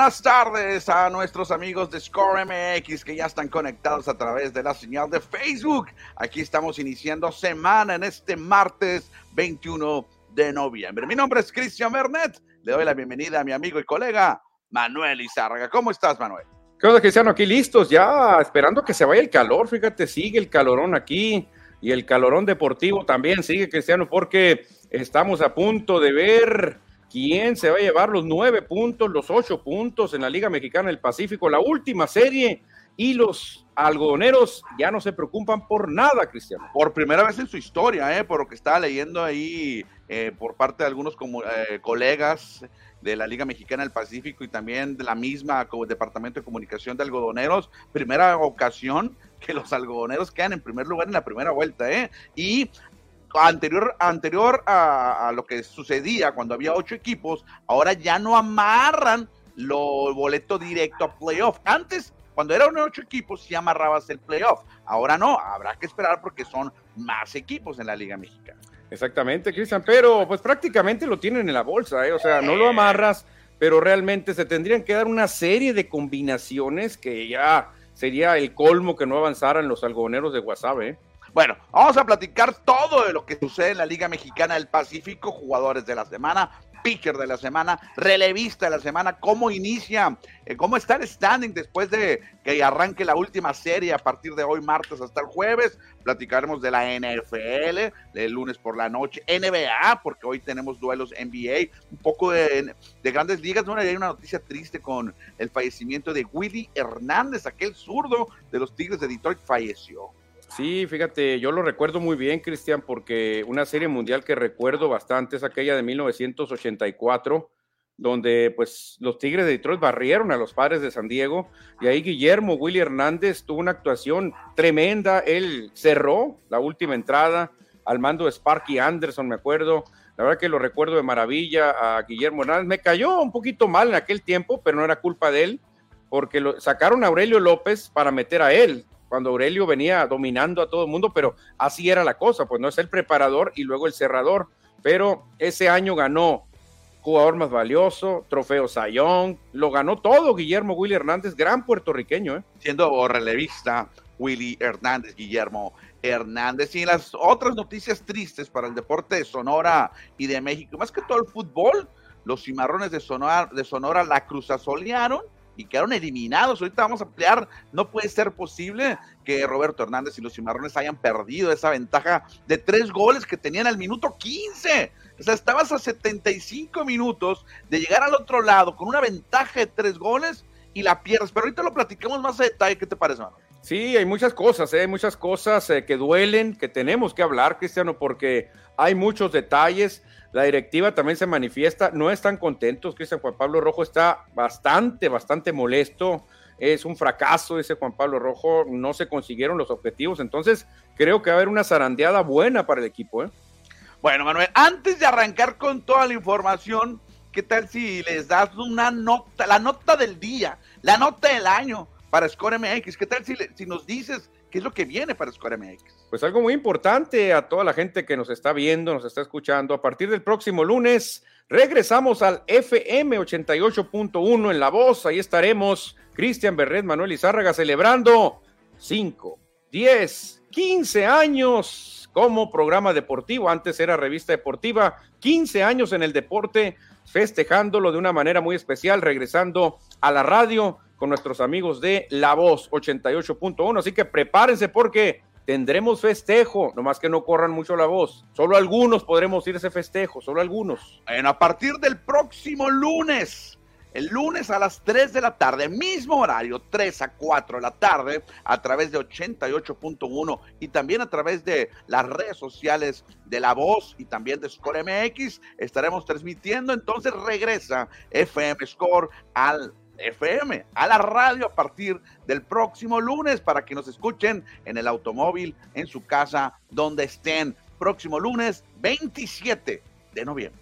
Buenas tardes a nuestros amigos de Score MX que ya están conectados a través de la señal de Facebook. Aquí estamos iniciando semana en este martes 21 de noviembre. Mi nombre es Cristian Bernet. Le doy la bienvenida a mi amigo y colega Manuel Izárraga. ¿Cómo estás, Manuel? ¿Qué onda, Cristiano? Aquí listos, ya esperando que se vaya el calor. Fíjate, sigue el calorón aquí y el calorón deportivo también sigue, Cristiano, porque estamos a punto de ver quién se va a llevar los nueve puntos, los ocho puntos en la Liga Mexicana del Pacífico, la última serie. Y los algodoneros ya no se preocupan por nada, Cristiano. Por primera vez en su historia, ¿eh? por lo que estaba leyendo ahí eh, por parte de algunos como, eh, colegas de la Liga Mexicana del Pacífico y también de la misma Departamento de Comunicación de Algodoneros. Primera ocasión que los algodoneros quedan en primer lugar en la primera vuelta, ¿eh? Y anterior, anterior a, lo que sucedía cuando había ocho equipos, ahora ya no amarran lo boleto directo a playoff. Antes, cuando eran ocho equipos, sí amarrabas el playoff. Ahora no, habrá que esperar porque son más equipos en la Liga Mexicana. Exactamente, Cristian, pero pues prácticamente lo tienen en la bolsa, ¿eh? o sea, no lo amarras, pero realmente se tendrían que dar una serie de combinaciones que ya sería el colmo que no avanzaran los algodoneros de WhatsApp, ¿eh? Bueno, vamos a platicar todo de lo que sucede en la Liga Mexicana del Pacífico, jugadores de la semana, pitcher de la semana, relevista de la semana, cómo inicia, eh, cómo está el standing después de que arranque la última serie a partir de hoy martes hasta el jueves. Platicaremos de la NFL el lunes por la noche, NBA, porque hoy tenemos duelos NBA, un poco de, grandes ligas. Bueno, hay una noticia triste con el fallecimiento de Willy Hernández, aquel zurdo de los Tigres de Detroit, falleció. Sí, fíjate, yo lo recuerdo muy bien, Cristian, porque una serie mundial que recuerdo bastante es aquella de 1984, donde pues los Tigres de Detroit barrieron a los padres de San Diego y ahí Guillermo Willy Hernández tuvo una actuación tremenda, él cerró la última entrada al mando de Sparky Anderson, me acuerdo, la verdad que lo recuerdo de maravilla a Guillermo Hernández, me cayó un poquito mal en aquel tiempo, pero no era culpa de él, porque lo, sacaron a Aurelio López para meter a él, cuando Aurelio venía dominando a todo el mundo, pero así era la cosa, pues no es el preparador y luego el cerrador, pero ese año ganó jugador más valioso, trofeo Sayón, lo ganó todo Guillermo Willy Hernández, gran puertorriqueño. ¿eh? Siendo relevista Willy Hernández, Guillermo Hernández. Y las otras noticias tristes para el deporte de Sonora y de México, más que todo el fútbol, los cimarrones de Sonora, de Sonora la cruzazolearon y quedaron eliminados. Ahorita vamos a ampliar. No puede ser posible que Roberto Hernández y los Cimarrones hayan perdido esa ventaja de tres goles que tenían al minuto 15. O sea, estabas a 75 minutos de llegar al otro lado con una ventaja de tres goles y la pierdes. Pero ahorita lo platicamos más a detalle. ¿Qué te parece, Manuel? Sí, hay muchas cosas, ¿eh? hay muchas cosas eh, que duelen, que tenemos que hablar, Cristiano, porque hay muchos detalles. La directiva también se manifiesta, no están contentos. Cristian Juan Pablo Rojo está bastante, bastante molesto. Es un fracaso ese Juan Pablo Rojo, no se consiguieron los objetivos. Entonces, creo que va a haber una zarandeada buena para el equipo. ¿eh? Bueno, Manuel, antes de arrancar con toda la información, ¿qué tal si les das una nota, la nota del día, la nota del año para Score MX? ¿Qué tal si, si nos dices qué es lo que viene para Score MX? Pues algo muy importante a toda la gente que nos está viendo, nos está escuchando. A partir del próximo lunes regresamos al FM 88.1 en La Voz. Ahí estaremos Cristian Berret, Manuel Izárraga celebrando 5, 10, 15 años como programa deportivo. Antes era revista deportiva, 15 años en el deporte, festejándolo de una manera muy especial, regresando a la radio con nuestros amigos de La Voz 88.1. Así que prepárense porque tendremos festejo, nomás que no corran mucho la voz. Solo algunos podremos ir a ese festejo, solo algunos. Bueno, a partir del próximo lunes, el lunes a las 3 de la tarde, mismo horario, 3 a 4 de la tarde, a través de 88.1 y también a través de las redes sociales de La Voz y también de Score MX, estaremos transmitiendo. Entonces regresa FM Score al FM, a la radio a partir del próximo lunes para que nos escuchen en el automóvil, en su casa, donde estén. Próximo lunes 27 de noviembre.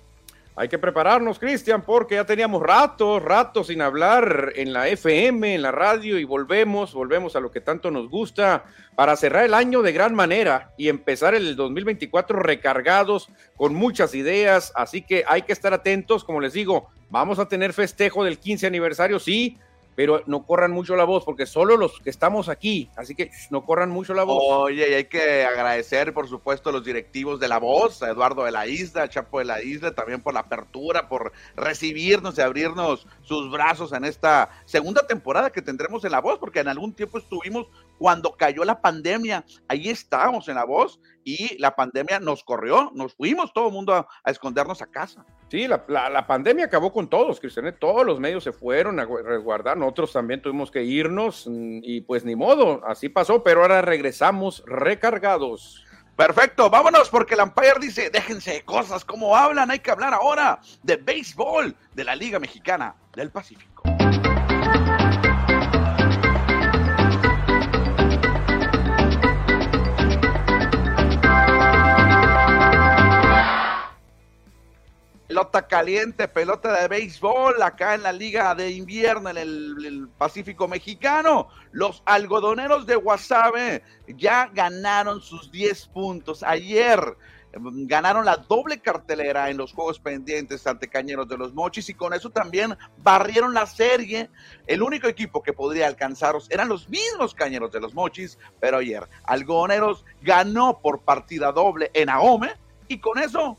Hay que prepararnos, Cristian, porque ya teníamos rato, rato sin hablar en la FM, en la radio y volvemos, volvemos a lo que tanto nos gusta para cerrar el año de gran manera y empezar el 2024 recargados con muchas ideas. Así que hay que estar atentos, como les digo, vamos a tener festejo del 15 aniversario, sí, pero no corran mucho la voz, porque solo los que estamos aquí, así que no corran mucho la voz. Oye, y hay que agradecer, por supuesto, a los directivos de la voz, a Eduardo de la Isla, a Chapo de la Isla, también por la apertura, por recibirnos y abrirnos sus brazos en esta segunda temporada que tendremos en la voz, porque en algún tiempo estuvimos cuando cayó la pandemia, ahí estábamos en la voz y la pandemia nos corrió, nos fuimos todo el mundo a, escondernos a casa. Sí, la, la, pandemia acabó con todos, Cristian, todos los medios se fueron a resguardar, nosotros también tuvimos que irnos mm, y pues ni modo, así pasó, pero ahora regresamos recargados. Perfecto, vámonos porque el Empire dice, déjense de cosas, ¿cómo hablan? Hay que hablar ahora de béisbol de la Liga Mexicana del Pacífico. Pelota caliente, pelota de béisbol acá en la Liga de Invierno en el, Pacífico Mexicano. Los algodoneros de Guasave ya ganaron sus 10 puntos. Ayer em, ganaron la doble cartelera en los juegos pendientes ante Cañeros de los Mochis y con eso también barrieron la serie. El único equipo que podría alcanzarlos eran los mismos Cañeros de los Mochis, pero ayer Algodoneros ganó por partida doble en Ahome y con eso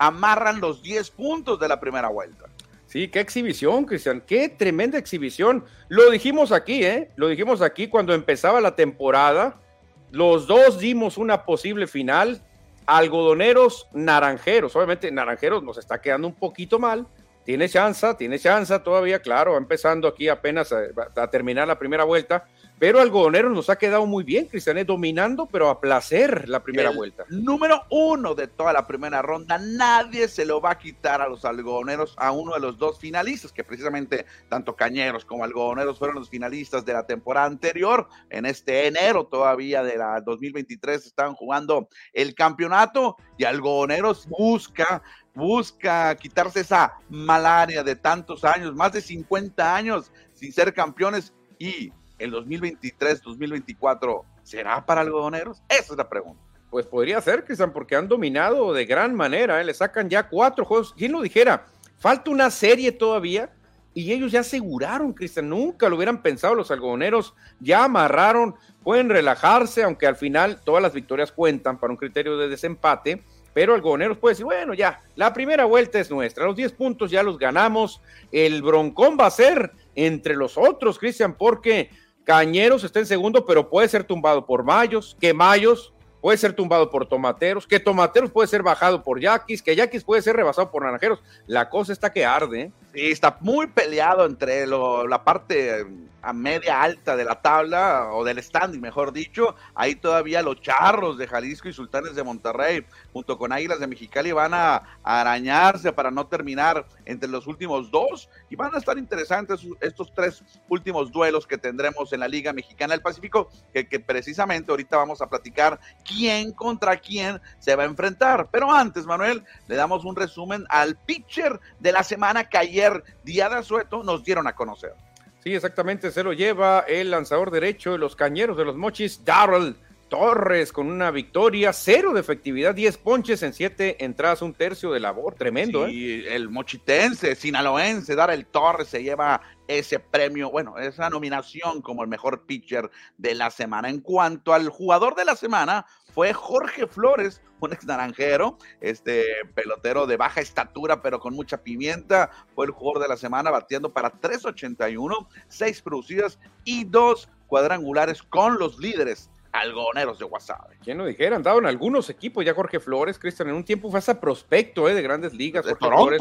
amarran los 10 puntos de la primera vuelta. Sí, qué exhibición, Cristian, qué tremenda exhibición. Lo dijimos aquí, ¿eh? Lo dijimos aquí cuando empezaba la temporada. Los dos dimos una posible final. Algodoneros, naranjeros. Obviamente, naranjeros nos está quedando un poquito mal. Tiene chance, tiene chance todavía, claro, empezando aquí apenas a terminar la primera vuelta pero Algodonero nos ha quedado muy bien, Cristiané, dominando, pero a placer la primera vuelta. Número uno de toda la primera ronda, nadie se lo va a quitar a los algodoneros, a uno de los dos finalistas, que precisamente tanto Cañeros como Algodoneros fueron los finalistas de la temporada anterior. En este enero todavía de la 2023 estaban jugando el campeonato y Algodoneros busca busca quitarse esa malaria de tantos años, más de 50 años sin ser campeones y el 2023-2024 será para algodoneros? Esa es la pregunta. Pues podría ser, Cristian, porque han dominado de gran manera. ¿eh? Le sacan ya cuatro juegos. ¿Quién lo dijera? Falta una serie todavía y ellos ya aseguraron, Cristian. Nunca lo hubieran pensado los algodoneros. Ya amarraron, pueden relajarse, aunque al final todas las victorias cuentan para un criterio de desempate. Pero algodoneros puede decir, bueno, ya, la primera vuelta es nuestra. Los 10 puntos ya los ganamos. El broncón va a ser entre los otros, Cristian, porque Cañeros está en segundo, pero puede ser tumbado por Mayos, que Mayos puede ser tumbado por Tomateros, que Tomateros puede ser bajado por Yaquis, que Yaquis puede ser rebasado por Naranjeros. La cosa está que arde. ¿eh? Sí, está muy peleado entre la parte a media alta de la tabla o del standing, mejor dicho. Ahí todavía los charros de Jalisco y Sultanes de Monterrey, junto con Águilas de Mexicali, van a, arañarse para no terminar entre los últimos dos. Y van a estar interesantes estos tres últimos duelos que tendremos en la Liga Mexicana del Pacífico, que, que precisamente ahorita vamos a platicar quién contra quién se va a enfrentar. Pero antes, Manuel, le damos un resumen al pitcher de la semana que ayer, día de asueto, nos dieron a conocer. Sí, exactamente, se lo lleva el lanzador derecho de los cañeros de los mochis, Darrell Torres, con una victoria, cero de efectividad, 10 ponches en siete entradas, un tercio de labor, tremendo. Sí, el mochitense, sinaloense, Darrell Torres se lleva ese premio, bueno, esa nominación como el mejor pitcher de la semana. En cuanto al jugador de la semana, fue Jorge Flores, un ex naranjero, este pelotero de baja estatura, pero con mucha pimienta. Fue el jugador de la semana, batiendo para 3.81, 6 producidas y 2 cuadrangulares con los líderes algoneros de Guasave. ¿Quién lo dijera? Han dado en algunos equipos ya Jorge Flores, Cristian, en un tiempo fue hasta prospecto eh, de grandes ligas. De Flores,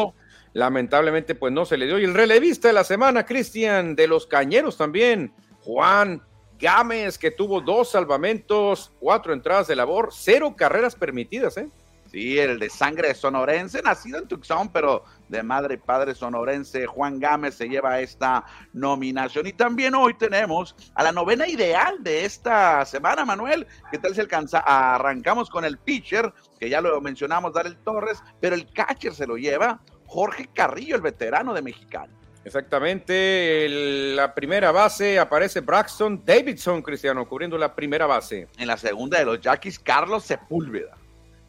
lamentablemente, pues no se le dio. Y el relevista de la semana, Cristian, de los Cañeros también, Juan Gámez, que tuvo dos salvamentos, cuatro entradas de labor, cero carreras permitidas, ¿eh? Sí, el de sangre sonorense, nacido en Tucson, pero de madre y padre sonorense, Juan Gámez se lleva esta nominación. Y también hoy tenemos a la novena ideal de esta semana, Manuel. ¿Qué tal si alcanza? Arrancamos con el pitcher, que ya lo mencionamos, Darel Torres, pero el catcher se lo lleva Jorge Carrillo, el veterano de Mexicano. Exactamente, la primera base aparece Braxton Davidson, Cristiano, cubriendo la primera base. En la segunda de los Yaquis, Carlos Sepúlveda.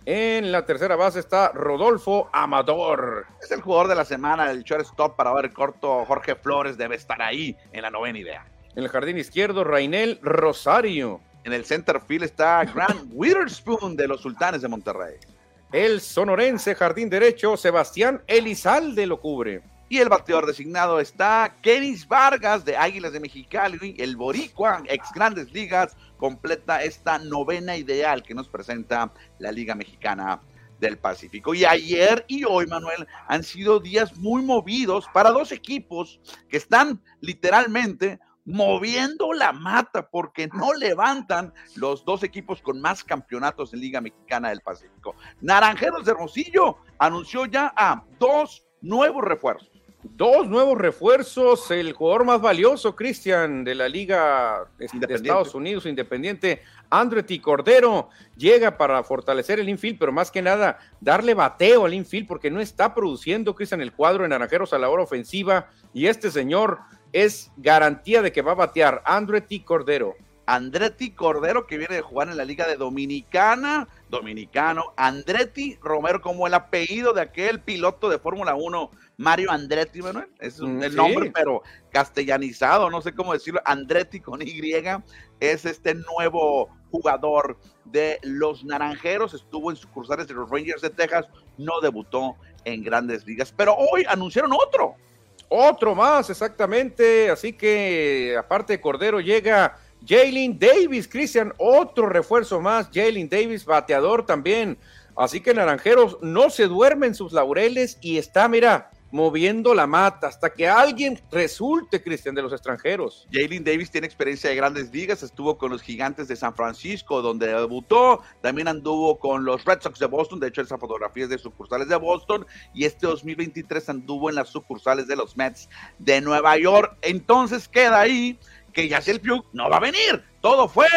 En la tercera base está Rodolfo Amador. Es el jugador de la semana, el shortstop para ver corto. Jorge Flores debe estar ahí en la novena idea. En el jardín izquierdo, Rainel Rosario. En el center field está Grant Witherspoon de los Sultanes de Monterrey. El sonorense jardín derecho, Sebastián Elizalde lo cubre. Y el bateador designado está Kenis Vargas de Águilas de Mexicali, el Boricua, ex Grandes Ligas, completa esta novena ideal que nos presenta la Liga Mexicana del Pacífico. Y ayer y hoy, Manuel, han sido días muy movidos para dos equipos que están literalmente moviendo la mata porque no levantan los dos equipos con más campeonatos en Liga Mexicana del Pacífico. Naranjeros de Rosillo anunció ya a dos nuevos refuerzos. Dos nuevos refuerzos, el jugador más valioso, Cristian, de la Liga de Estados Unidos Independiente, Andretti Cordero, llega para fortalecer el infield, pero más que nada darle bateo al infield, porque no está produciendo, Cristian, el cuadro de Naranjeros a la hora ofensiva, y este señor es garantía de que va a batear, Andretti Cordero. Andretti Cordero, que viene de jugar en la Liga de Dominicana, dominicano, Andretti Romero, como el apellido de aquel piloto de Fórmula 1 Mario Andretti, Manuel. Es mm, el nombre, pero castellanizado, no sé cómo decirlo. Andretti con Y es este nuevo jugador de los Naranjeros. Estuvo en sucursales de los Rangers de Texas. No debutó en grandes ligas, pero hoy anunciaron otro. Otro más, exactamente. Así que, aparte de Cordero, llega Jalen Davis, Cristian, otro refuerzo más. Jalen Davis, bateador también. Así que Naranjeros no se duermen sus laureles y está, mira, moviendo la mata hasta que alguien resulte, Cristian, de los extranjeros. Jalen Davis tiene experiencia de grandes ligas, estuvo con los gigantes de San Francisco, donde debutó, también anduvo con los Red Sox de Boston, de hecho esa fotografía es de sucursales de Boston, y este 2023 anduvo en las sucursales de los Mets de Nueva York. Entonces queda ahí que Yacel Puig no va a venir, todo fue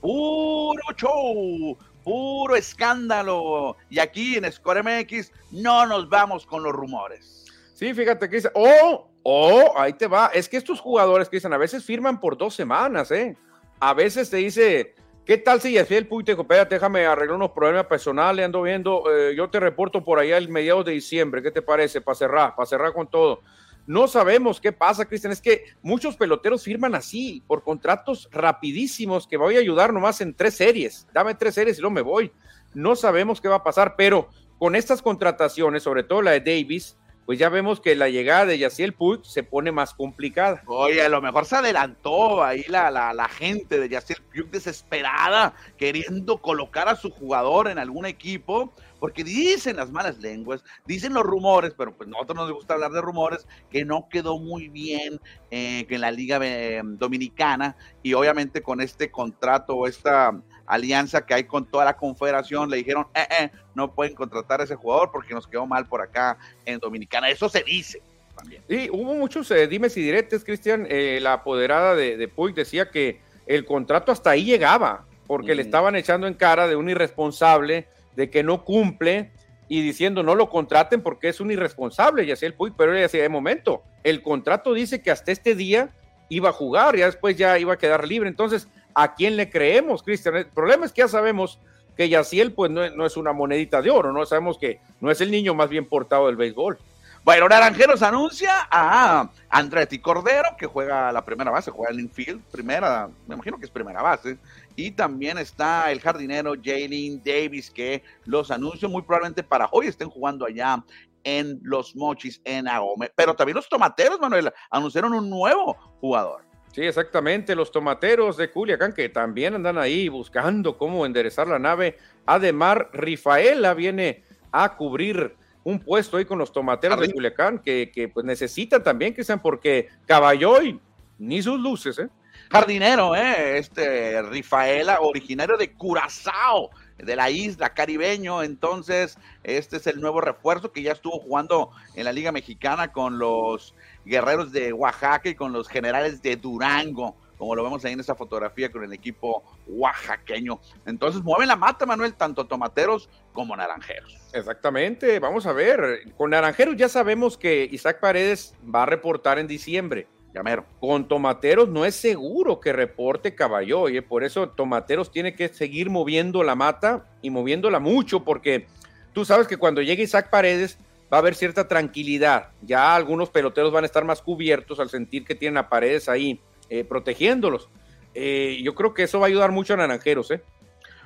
puro show, puro escándalo. Y aquí en Score MX no nos vamos con los rumores. Sí, fíjate que dice, oh, oh, ahí te va. Es que estos jugadores que dicen, a veces firman por dos semanas, ¿eh? A veces te dice, ¿qué tal si el Puy te dijo, déjame arreglar unos problemas personales, ando viendo, eh, yo te reporto por allá el mediados de diciembre, ¿qué te parece? Para cerrar, para cerrar con todo. No sabemos qué pasa, Cristian. Es que muchos peloteros firman así, por contratos rapidísimos, que voy a ayudar nomás en tres series. Dame tres series y luego me voy. No sabemos qué va a pasar, pero con estas contrataciones, sobre todo la de Davis, pues ya vemos que la llegada de Yaciel Puig se pone más complicada. Oye, a lo mejor se adelantó ahí la, la, gente de Yaciel Puig desesperada, queriendo colocar a su jugador en algún equipo, porque dicen las malas lenguas, dicen los rumores, pero pues nosotros nos gusta hablar de rumores, que no quedó muy bien eh, en la Liga eh, Dominicana, y obviamente con este contrato o esta alianza que hay con toda la confederación, le dijeron, eh, eh, no pueden contratar a ese jugador porque nos quedó mal por acá en Dominicana. Eso se dice. También. Sí, hubo muchos eh, dimes y diretes, Cristian. Eh, la apoderada de, de Puig decía que el contrato hasta ahí llegaba, porque le estaban echando en cara de un irresponsable, de que no cumple y diciendo no lo contraten porque es un irresponsable, ya sea el pero ella decía, de momento, el contrato dice que hasta este día iba a jugar, ya después ya iba a quedar libre. Entonces, ¿a quién le creemos, Cristian? El problema es que ya sabemos que Yaciel pues no, es una monedita de oro, ¿no? Sabemos que no es el niño más bien portado del béisbol. Bueno, Naranjeros anuncia a Andretti Cordero, que juega la primera base, juega el infield, primera, me imagino que es primera base. Y también está el jardinero Jalen Davis, que los anuncia muy probablemente para hoy estén jugando allá en los Mochis en Agome. Pero también los tomateros, Manuel, anunciaron un nuevo jugador. Sí, exactamente, los tomateros de Culiacán que también andan ahí buscando cómo enderezar la nave. Ademar Rifaela viene a cubrir un puesto ahí con los tomateros de Culiacán que, que, pues necesitan también que sean porque Caballoy ni sus luces, ¿eh? Jardinero, ¿eh? Este Rifaela, originario de Curazao, de la isla caribeño. Entonces, este es el nuevo refuerzo que ya estuvo jugando en la Liga Mexicana con los guerreros de Oaxaca y con los generales de Durango, como lo vemos ahí en esa fotografía con el equipo oaxaqueño. Entonces mueven la mata, Manuel, tanto tomateros como naranjeros. Exactamente, vamos a ver. Con naranjeros ya sabemos que Isaac Paredes va a reportar en diciembre. Llamero. Con Tomateros no es seguro que reporte Caballó, y por eso Tomateros tiene que seguir moviendo la mata y moviéndola mucho, porque tú sabes que cuando llegue Isaac Paredes va a haber cierta tranquilidad. Ya algunos peloteros van a estar más cubiertos al sentir que tienen a Paredes ahí eh, protegiéndolos. Eh, yo creo que eso va a ayudar mucho a Naranjeros, ¿eh?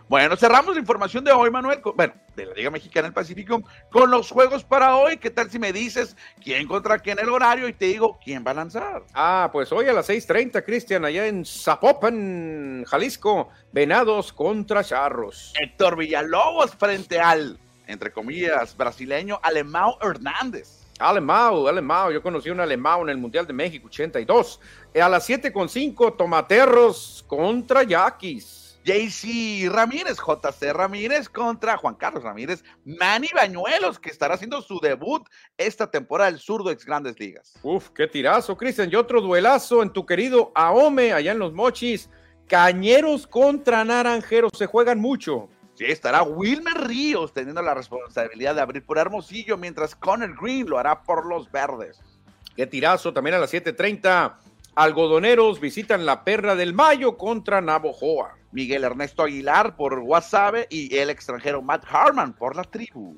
Bueno, cerramos la información de hoy, Manuel. Bueno, de la Liga Mexicana del Pacífico con los juegos para hoy. ¿Qué tal si me dices quién contra quién el horario y te digo quién va a lanzar? Ah, pues hoy a las 6:30, Cristian, allá en Zapopan, Jalisco, Venados contra Charros. Héctor Villalobos frente al, entre comillas, brasileño Alemão Hernández. Alemão, Alemão, yo conocí un Alemão en el Mundial de México 82. Eh, a las 7.5, Tomaterros contra Yaquis. JC Ramírez, JC Ramírez contra Juan Carlos Ramírez, Manny Bañuelos, que estará haciendo su debut esta temporada del Surdo Ex Grandes Ligas. Uf, qué tirazo, Cristian. Y otro duelazo en tu querido Aome, allá en los Mochis. Cañeros contra Naranjeros, se juegan mucho. Sí, estará Wilmer Ríos teniendo la responsabilidad de abrir por Hermosillo, mientras Connor Green lo hará por los Verdes. Qué tirazo, también a las 7:30. Algodoneros visitan la Perra del Mayo contra Navojoa. Miguel Ernesto Aguilar por Wasabe y el extranjero Matt Harman por la tribu.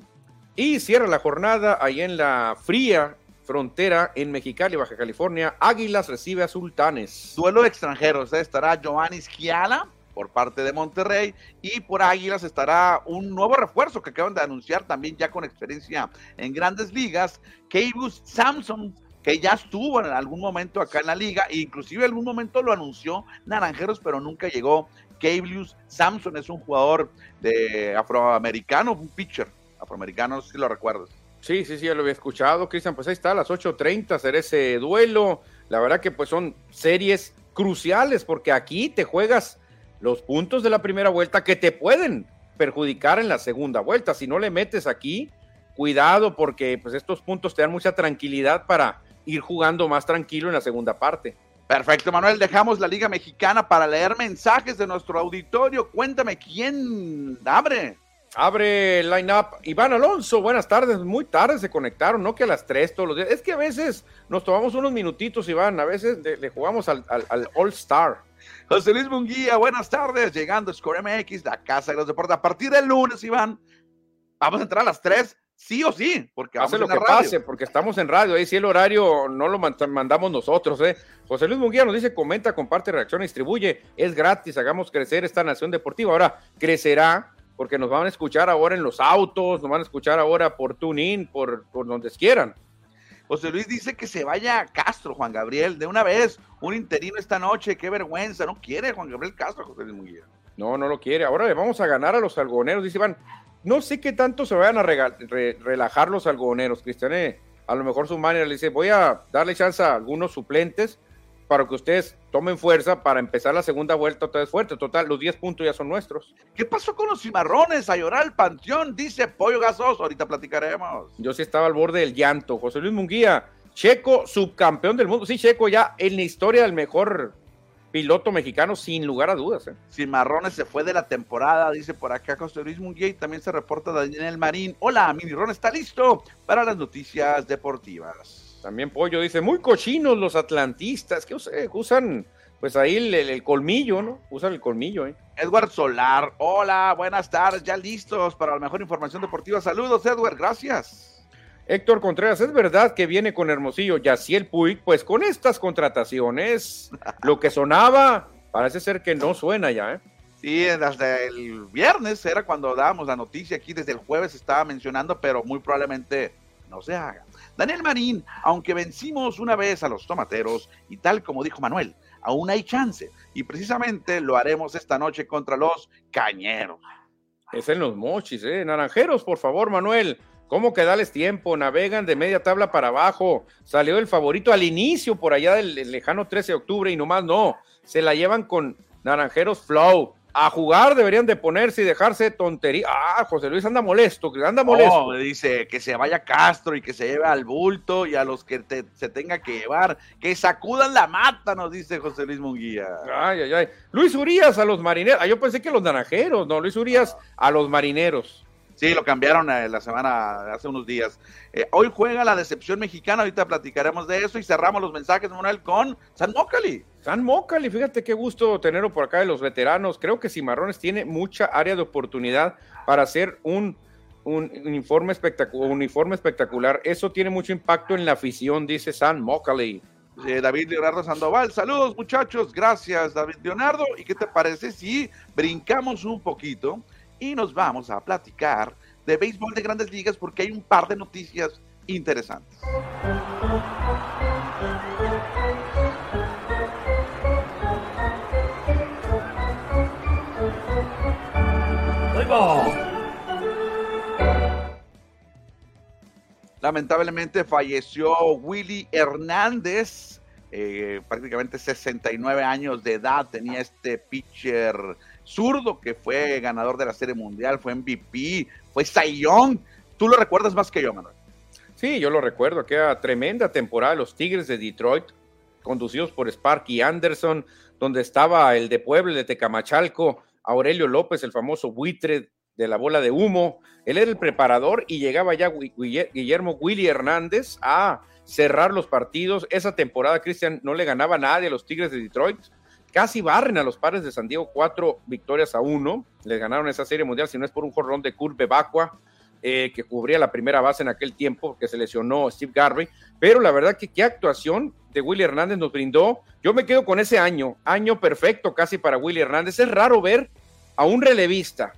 Y cierra la jornada ahí en la fría frontera en Mexicali, Baja California. Águilas recibe a Sultanes. Duelo de extranjeros, ¿eh? estará Giovanni Schiala por parte de Monterrey y por Águilas estará un nuevo refuerzo que acaban de anunciar también ya con experiencia en grandes ligas, Keibus Samson que ya estuvo en algún momento acá en la liga, e inclusive en algún momento lo anunció Naranjeros, pero nunca llegó Cablius Samson es un jugador de afroamericano, un pitcher afroamericano, si lo recuerdas. Sí, sí, sí, ya lo había escuchado, Cristian, pues ahí está, a las 8.30 será ese duelo. La verdad que pues son series cruciales porque aquí te juegas los puntos de la primera vuelta que te pueden perjudicar en la segunda vuelta. Si no le metes aquí, cuidado porque pues estos puntos te dan mucha tranquilidad para ir jugando más tranquilo en la segunda parte. Perfecto, Manuel. Dejamos la Liga Mexicana para leer mensajes de nuestro auditorio. Cuéntame quién abre. Abre el line-up. Iván Alonso, buenas tardes. Muy tarde se conectaron, no que a las tres todos los días. Es que a veces nos tomamos unos minutitos, Iván. A veces le, jugamos al, All Star. José Luis Munguía, buenas tardes. Llegando a Score MX, la casa de los deportes. A partir del lunes, Iván, vamos a entrar a las tres sí o sí, porque hace lo que pase, porque estamos en radio, ahí sí el horario no lo mandamos nosotros, ¿eh? José Luis Munguía nos dice, comenta, comparte, reacciona, distribuye, es gratis, hagamos crecer esta nación deportiva. Ahora crecerá porque nos van a escuchar ahora en los autos, nos van a escuchar ahora por TuneIn, por, por donde quieran. José Luis dice que se vaya a Castro, Juan Gabriel, de una vez, un interino esta noche, qué vergüenza, no quiere Juan Gabriel Castro, José Luis Munguía. No, no lo quiere. Ahora le vamos a ganar a los algoneros, dice Iván. No sé qué tanto se vayan a relajar los algodoneros, Cristian. Eh. A lo mejor su manager le dice, voy a darle chance a algunos suplentes para que ustedes tomen fuerza para empezar la segunda vuelta otra vez fuerte. Total, los 10 puntos ya son nuestros. ¿Qué pasó con los cimarrones? A llorar al panteón, dice Pollo Gasoso. Ahorita platicaremos. Yo sí estaba al borde del llanto. José Luis Munguía, Checo, subcampeón del mundo. Sí, Checo ya en la historia del mejor piloto mexicano sin lugar a dudas. ¿eh? Cimarrones se fue de la temporada, dice por acá José Luis Munguía y también se reporta Daniel Marín. Hola, Mini Ron está listo para las noticias deportivas. También Pollo dice, muy cochinos los atlantistas, que usan pues ahí el, colmillo, ¿no? Usan el colmillo, ¿eh? Edward Solar, hola, buenas tardes, ya listos para la mejor información deportiva. Saludos, Edward, gracias. Héctor Contreras, es verdad que viene con Hermosillo Yaciel Puig, pues con estas contrataciones, lo que sonaba, parece ser que no suena ya, ¿eh? Sí, desde el viernes era cuando dábamos la noticia aquí, desde el jueves estaba mencionando, pero muy probablemente no se haga. Daniel Marín, aunque vencimos una vez a los tomateros, y tal como dijo Manuel, aún hay chance, y precisamente lo haremos esta noche contra los cañeros. Es en los mochis, ¿eh? Naranjeros, por favor, Manuel. ¿Cómo que dales tiempo? Navegan de media tabla para abajo. Salió el favorito al inicio por allá del lejano 13 de octubre y nomás no. Se la llevan con Naranjeros Flow. A jugar deberían de ponerse y dejarse tontería. Ah, José Luis anda molesto, anda molesto. dice que se vaya Castro y que se lleve al bulto y a los que se tenga que llevar, que sacudan la mata, nos dice José Luis Munguía. Ay, ay, ay. Luis Urias a los marineros. Ah, yo pensé que los naranjeros, no, Luis Urias a los marineros. Sí, lo cambiaron eh, la semana, hace unos días. Eh, hoy juega la decepción mexicana, ahorita platicaremos de eso y cerramos los mensajes, Manuel, con San Mocali. San Mocali, fíjate qué gusto tenerlo por acá de los veteranos. Creo que Cimarrones tiene mucha área de oportunidad para hacer un, un uniforme, espectacular, uniforme espectacular. Eso tiene mucho impacto en la afición, dice San Mocali. Eh, David Leonardo Sandoval. Saludos muchachos, gracias David Leonardo. ¿Y qué te parece si brincamos un poquito y nos vamos a platicar de béisbol de grandes ligas porque hay un par de noticias interesantes? Lamentablemente falleció Willy Hernández, eh, prácticamente 69 años de edad tenía este pitcher zurdo que fue ganador de la Serie Mundial, fue MVP, fue Sayón. ¿Tú lo recuerdas más que yo, Manuel? Sí, yo lo recuerdo, aquella tremenda temporada los Tigres de Detroit, conducidos por Sparky Anderson, donde estaba el de Puebla, de Tecamachalco, Aurelio López, el famoso buitre de la bola de humo. Él era el preparador y llegaba ya Guillermo Willy Hernández a cerrar los partidos. Esa temporada, Cristian, no le ganaba nadie a los Tigres de Detroit. Casi barren a los padres de San Diego cuatro victorias a uno. Le ganaron esa serie mundial, si no es por un jorrón de Kurt Bebacqua, eh, que cubría la primera base en aquel tiempo, que se lesionó Steve Garvey. Pero la verdad que qué actuación de Willy Hernández nos brindó. Yo me quedo con ese año, año perfecto casi para Willy Hernández. Es raro ver a un relevista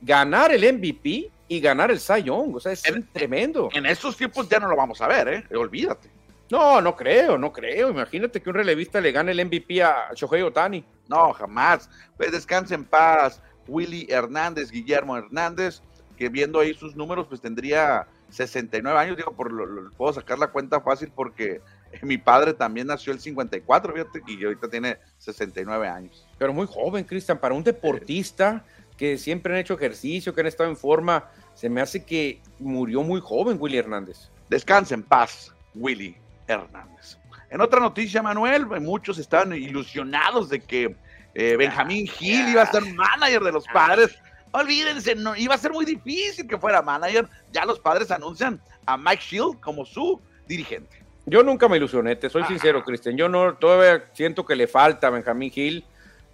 ganar el MVP y ganar el Cy Young. O sea, es tremendo. En estos tiempos ya no lo vamos a ver, ¿eh? Olvídate. No, no creo, no creo. Imagínate que un relevista le gane el MVP a Shohei Otani. No, jamás. Pues descanse en paz. Willy Hernández, Guillermo Hernández, que viendo ahí sus números, pues tendría 69 años. Digo, por lo, puedo sacar la cuenta fácil porque mi padre también nació el 54, fíjate, y ahorita tiene 69 años. Pero muy joven, Cristian, para un deportista que siempre han hecho ejercicio, que han estado en forma. Se me hace que murió muy joven Willy Hernández. Descansa en paz, Willy Hernández. En otra noticia, Manuel, muchos estaban ilusionados de que eh, Benjamín Gil iba a ser manager de los padres. Olvídense, no, iba a ser muy difícil que fuera manager. Ya los padres anuncian a Mike Shield como su dirigente. Yo nunca me ilusioné, te soy sincero, Cristian. Yo no todavía siento que le falta a Benjamín Gil.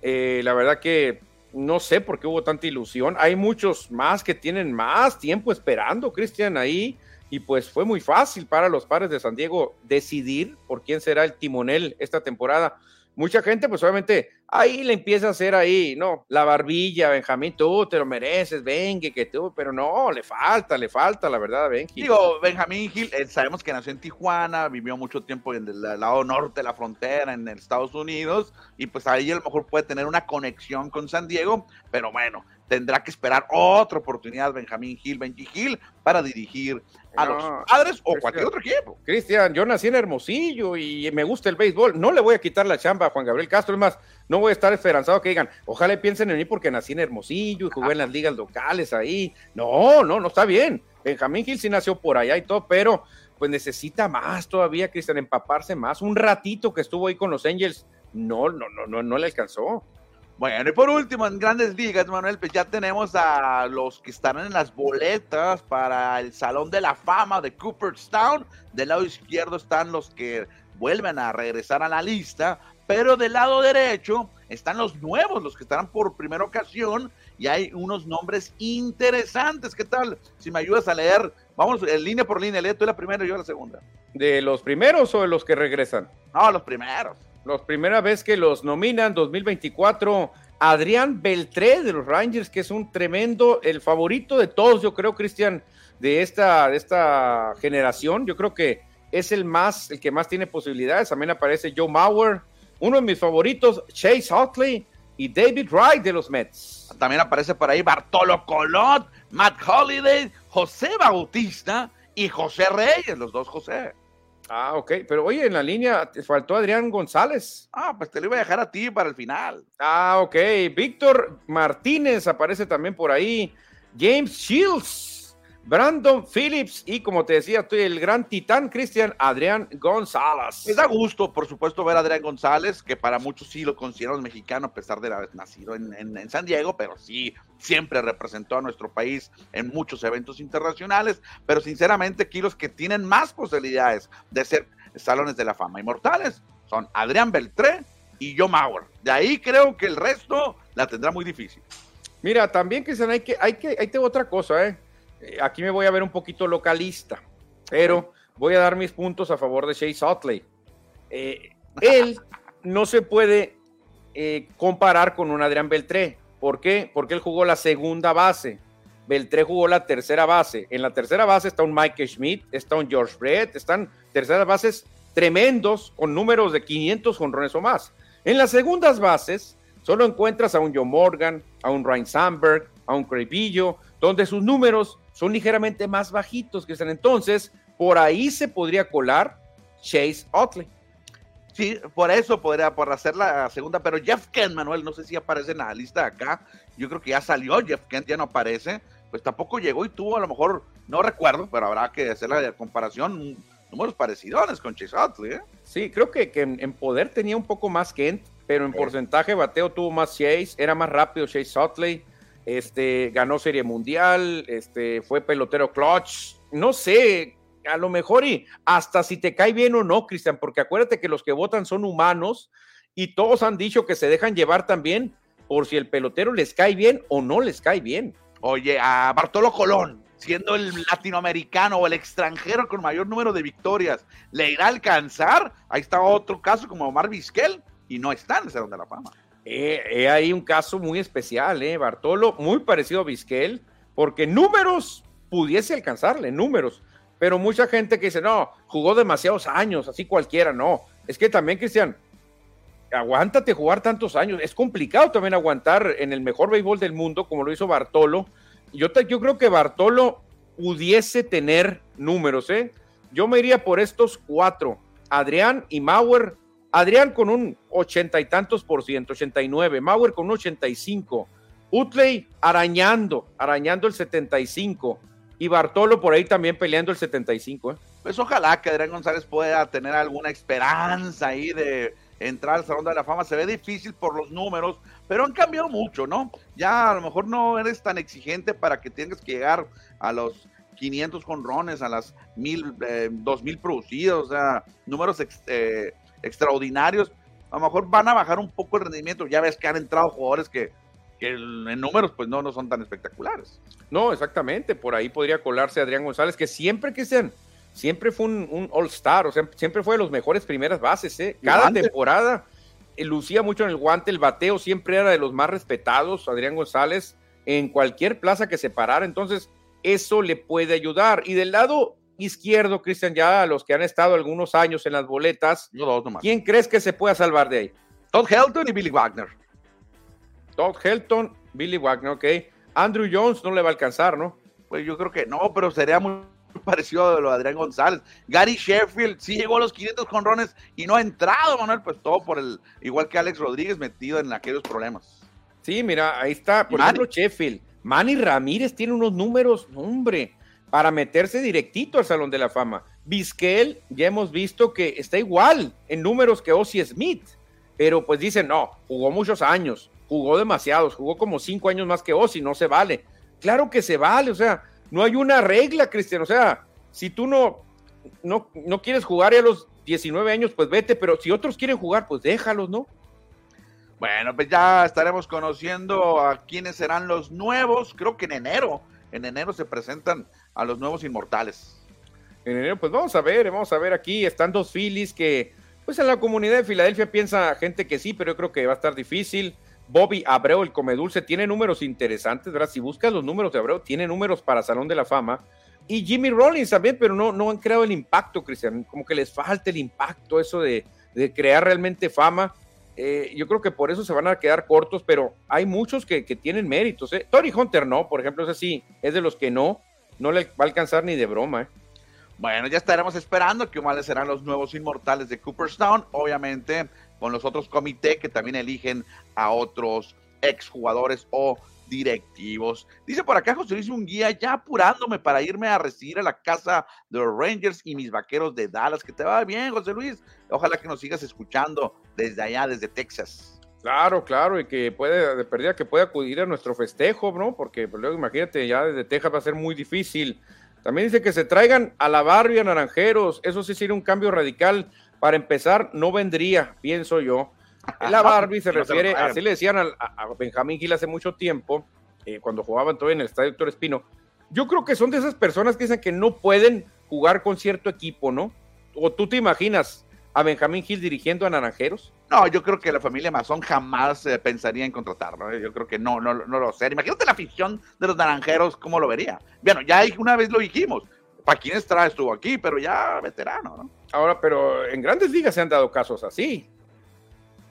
Eh, la verdad que no sé por qué hubo tanta ilusión. Hay muchos más que tienen más tiempo esperando, Cristian, ahí. Y pues fue muy fácil para los padres de San Diego decidir por quién será el timonel esta temporada mucha gente, pues obviamente, ahí le empieza a hacer ahí, no, la barbilla, Benjamín, tú te lo mereces, venga, que tú, pero no, le falta, le falta, la verdad, Benjamín. Digo, Benjamín Gil, eh, sabemos que nació en Tijuana, vivió mucho tiempo en el, lado norte de la frontera, en Estados Unidos, y pues ahí a lo mejor puede tener una conexión con San Diego, pero bueno, tendrá que esperar otra oportunidad Benjamín Gil, Benji Gil, para dirigir a los padres o cualquier otro equipo. Cristian, yo nací en Hermosillo y me gusta el béisbol. No le voy a quitar la chamba a Juan Gabriel Castro. Es más, no voy a estar esperanzado que digan, ojalá piensen en mí porque nací en Hermosillo y jugué en las ligas locales ahí. No, no, no está bien. Benjamín Gil sí nació por allá y todo, pero pues necesita más todavía, Cristian, empaparse más. Un ratito que estuvo ahí con los Angels, no, no, no, no, no le alcanzó. Bueno, y por último, en grandes ligas, Manuel, pues ya tenemos a los que estarán en las boletas para el Salón de la Fama de Cooperstown. Del lado izquierdo están los que vuelven a regresar a la lista, pero del lado derecho están los nuevos, los que estarán por primera ocasión, y hay unos nombres interesantes. ¿Qué tal? Si me ayudas a leer, vamos en línea por línea, lee tú la primera y yo la segunda. ¿De los primeros o de los que regresan? No, los primeros. La primera vez que los nominan, 2024, Adrián Beltré de los Rangers, que es un tremendo, el favorito de todos, yo creo, Cristian, de esta, de esta generación. Yo creo que es el más, el que más tiene posibilidades. También aparece Joe Mauer, uno de mis favoritos, Chase Utley y David Wright de los Mets. También aparece por ahí Bartolo Colot, Matt Holiday, José Bautista y José Reyes, los dos José. Ah, ok. Pero oye, en la línea te faltó Adrián González. Ah, pues te lo iba a dejar a ti para el final. Ah, ok. Víctor Martínez aparece también por ahí. James Shields Brandon Phillips y como te decía, estoy el gran titán Cristian Adrián González. Me da gusto, por supuesto, ver a Adrián González, que para muchos sí lo consideramos mexicano, a pesar de haber nacido en, San Diego, pero sí siempre representó a nuestro país en muchos eventos internacionales. Pero sinceramente, aquí los que tienen más posibilidades de ser salones de la fama inmortales son Adrián Beltré y Joe Mauer. De ahí creo que el resto la tendrá muy difícil. Mira, también, Cristian, hay que, hay que, tengo otra cosa, ¿eh? Eh, aquí me voy a ver un poquito localista, pero voy a dar mis puntos a favor de Chase Utley. Eh, él no se puede eh, comparar con un Adrián Beltré. ¿Por qué? Porque él jugó la segunda base. Beltré jugó la tercera base. En la tercera base está un Mike Schmidt, está un George Brett, están terceras bases tremendos con números de 500 jonrones o más. En las segundas bases solo encuentras a un Joe Morgan, a un Ryan Sandberg, a un Crevillo, donde sus números son ligeramente más bajitos que están. Entonces, por ahí se podría colar Chase Otley. Sí, por eso podría, por hacer la segunda, pero Jeff Kent, Manuel, no sé si aparece en la lista de acá. Yo creo que ya salió, Jeff Kent ya no aparece. Pues tampoco llegó y tuvo, a lo mejor, no recuerdo, pero habrá que hacer la comparación, números parecidos con Chase Otley. ¿eh? Sí, creo que, en, poder tenía un poco más Kent, pero en porcentaje bateo tuvo más Chase, era más rápido Chase Otley este, ganó Serie Mundial, este, fue pelotero clutch, no sé, a lo mejor y hasta si te cae bien o no, Cristian, porque acuérdate que los que votan son humanos y todos han dicho que se dejan llevar también por si el pelotero les cae bien o no les cae bien. Oye, a Bartolo Colón, siendo el latinoamericano o el extranjero con mayor número de victorias, ¿le irá a alcanzar? Ahí está otro caso como Omar Vizquel y no está en el de la Fama. Eh, hay un caso muy especial, ¿eh? Bartolo, muy parecido a Vizquel, porque números pudiese alcanzarle, números, pero mucha gente que dice, no, jugó demasiados años, así cualquiera, no. Es que también, Cristian, aguántate jugar tantos años. Es complicado también aguantar en el mejor béisbol del mundo, como lo hizo Bartolo. Yo, yo creo que Bartolo pudiese tener números, ¿eh? Yo me iría por estos cuatro, Adrián y Mauer Adrián con un ochenta y tantos por ciento, 89, Mauer con un 85, Utley arañando, arañando el 75 y Bartolo por ahí también peleando el 75. ¿eh? Pues ojalá que Adrián González pueda tener alguna esperanza ahí de entrar al Salón de la Fama. Se ve difícil por los números, pero han cambiado mucho, ¿no? Ya a lo mejor no eres tan exigente para que tengas que llegar a los 500 conrones, a las mil, eh, 2000 producidos, o sea, números eh, extraordinarios, a lo mejor van a bajar un poco el rendimiento. Ya ves que han entrado jugadores que, en números pues no, no son tan espectaculares. No, exactamente. Por ahí podría colarse Adrián González, que siempre que sean, siempre fue un, All-Star, o sea, siempre fue de los mejores primeras bases. ¿eh? Cada temporada eh, lucía mucho en el guante, el bateo siempre era de los más respetados, Adrián González, en cualquier plaza que se parara. Entonces, eso le puede ayudar. Y del lado izquierdo, Cristian, ya a los que han estado algunos años en las boletas, ¿quién crees que se pueda salvar de ahí? Todd Helton y Billy Wagner. Todd Helton, Billy Wagner, ok. Andrew Jones no le va a alcanzar, ¿no? Pues yo creo que no, pero sería muy parecido a lo de Adrián González. Gary Sheffield sí llegó a los 500 conrones y no ha entrado, Manuel, pues todo por el, igual que Alex Rodríguez metido en aquellos problemas. Sí, mira, ahí está, por ejemplo, Sheffield. Manny Ramírez tiene unos números, hombre, para meterse directito al Salón de la Fama. Vizquel, ya hemos visto que está igual en números que Ozzy Smith, pero pues dicen, no, jugó muchos años, jugó demasiados, jugó como cinco años más que Ozzy, no se vale. Claro que se vale, o sea, no hay una regla, Cristian, o sea, si tú no, no, no quieres jugar a los 19 años, pues vete, pero si otros quieren jugar, pues déjalos, ¿no? Bueno, pues ya estaremos conociendo a quiénes serán los nuevos, creo que en enero, en enero se presentan a los nuevos inmortales. En enero, pues vamos a ver, vamos a ver aquí, están dos Phillies que, pues en la comunidad de Filadelfia piensa gente que sí, pero yo creo que va a estar difícil. Bobby Abreu, el Comedulce, tiene números interesantes, ¿verdad? Si buscas los números de Abreu, tiene números para Salón de la Fama. Y Jimmy Rollins también, pero no, no han creado el impacto, Cristian. Como que les falta el impacto, eso de, de crear realmente fama. Eh, yo creo que por eso se van a quedar cortos, pero hay muchos que, que tienen méritos. ¿eh? Tony Hunter no, por ejemplo, es así, es de los que no no le va a alcanzar ni de broma. ¿eh? Bueno, ya estaremos esperando que cuáles serán los nuevos inmortales de Cooperstown, obviamente con los otros comités que también eligen a otros exjugadores o directivos. Dice por acá José Luis guía ya apurándome para irme a recibir a la casa de los Rangers y mis vaqueros de Dallas. Que te va bien, José Luis. Ojalá que nos sigas escuchando desde allá, desde Texas. Claro, claro, y que puede, de pérdida, que pueda acudir a nuestro festejo, ¿no? Porque pues, luego imagínate, ya desde Texas va a ser muy difícil. También dice que se traigan a la Barbie a Naranjeros. Eso sí sería un cambio radical. Para empezar, no vendría, pienso yo. La Barbie se refiere, así le decían a, Benjamín Gil hace mucho tiempo, eh, cuando jugaban todavía en el estadio Héctor Espino. Yo creo que son de esas personas que dicen que no pueden jugar con cierto equipo, ¿no? ¿O tú te imaginas a Benjamín Gil dirigiendo a Naranjeros? No, yo creo que la familia Mazón jamás eh, pensaría en contratarlo. ¿eh? Yo creo que no, no, no lo sé. Imagínate la afición de los Naranjeros, ¿cómo lo vería? Bueno, ya una vez lo dijimos. ¿Para quién Estrada estuvo aquí? Pero ya veterano, ¿no? Ahora, pero en grandes ligas se han dado casos así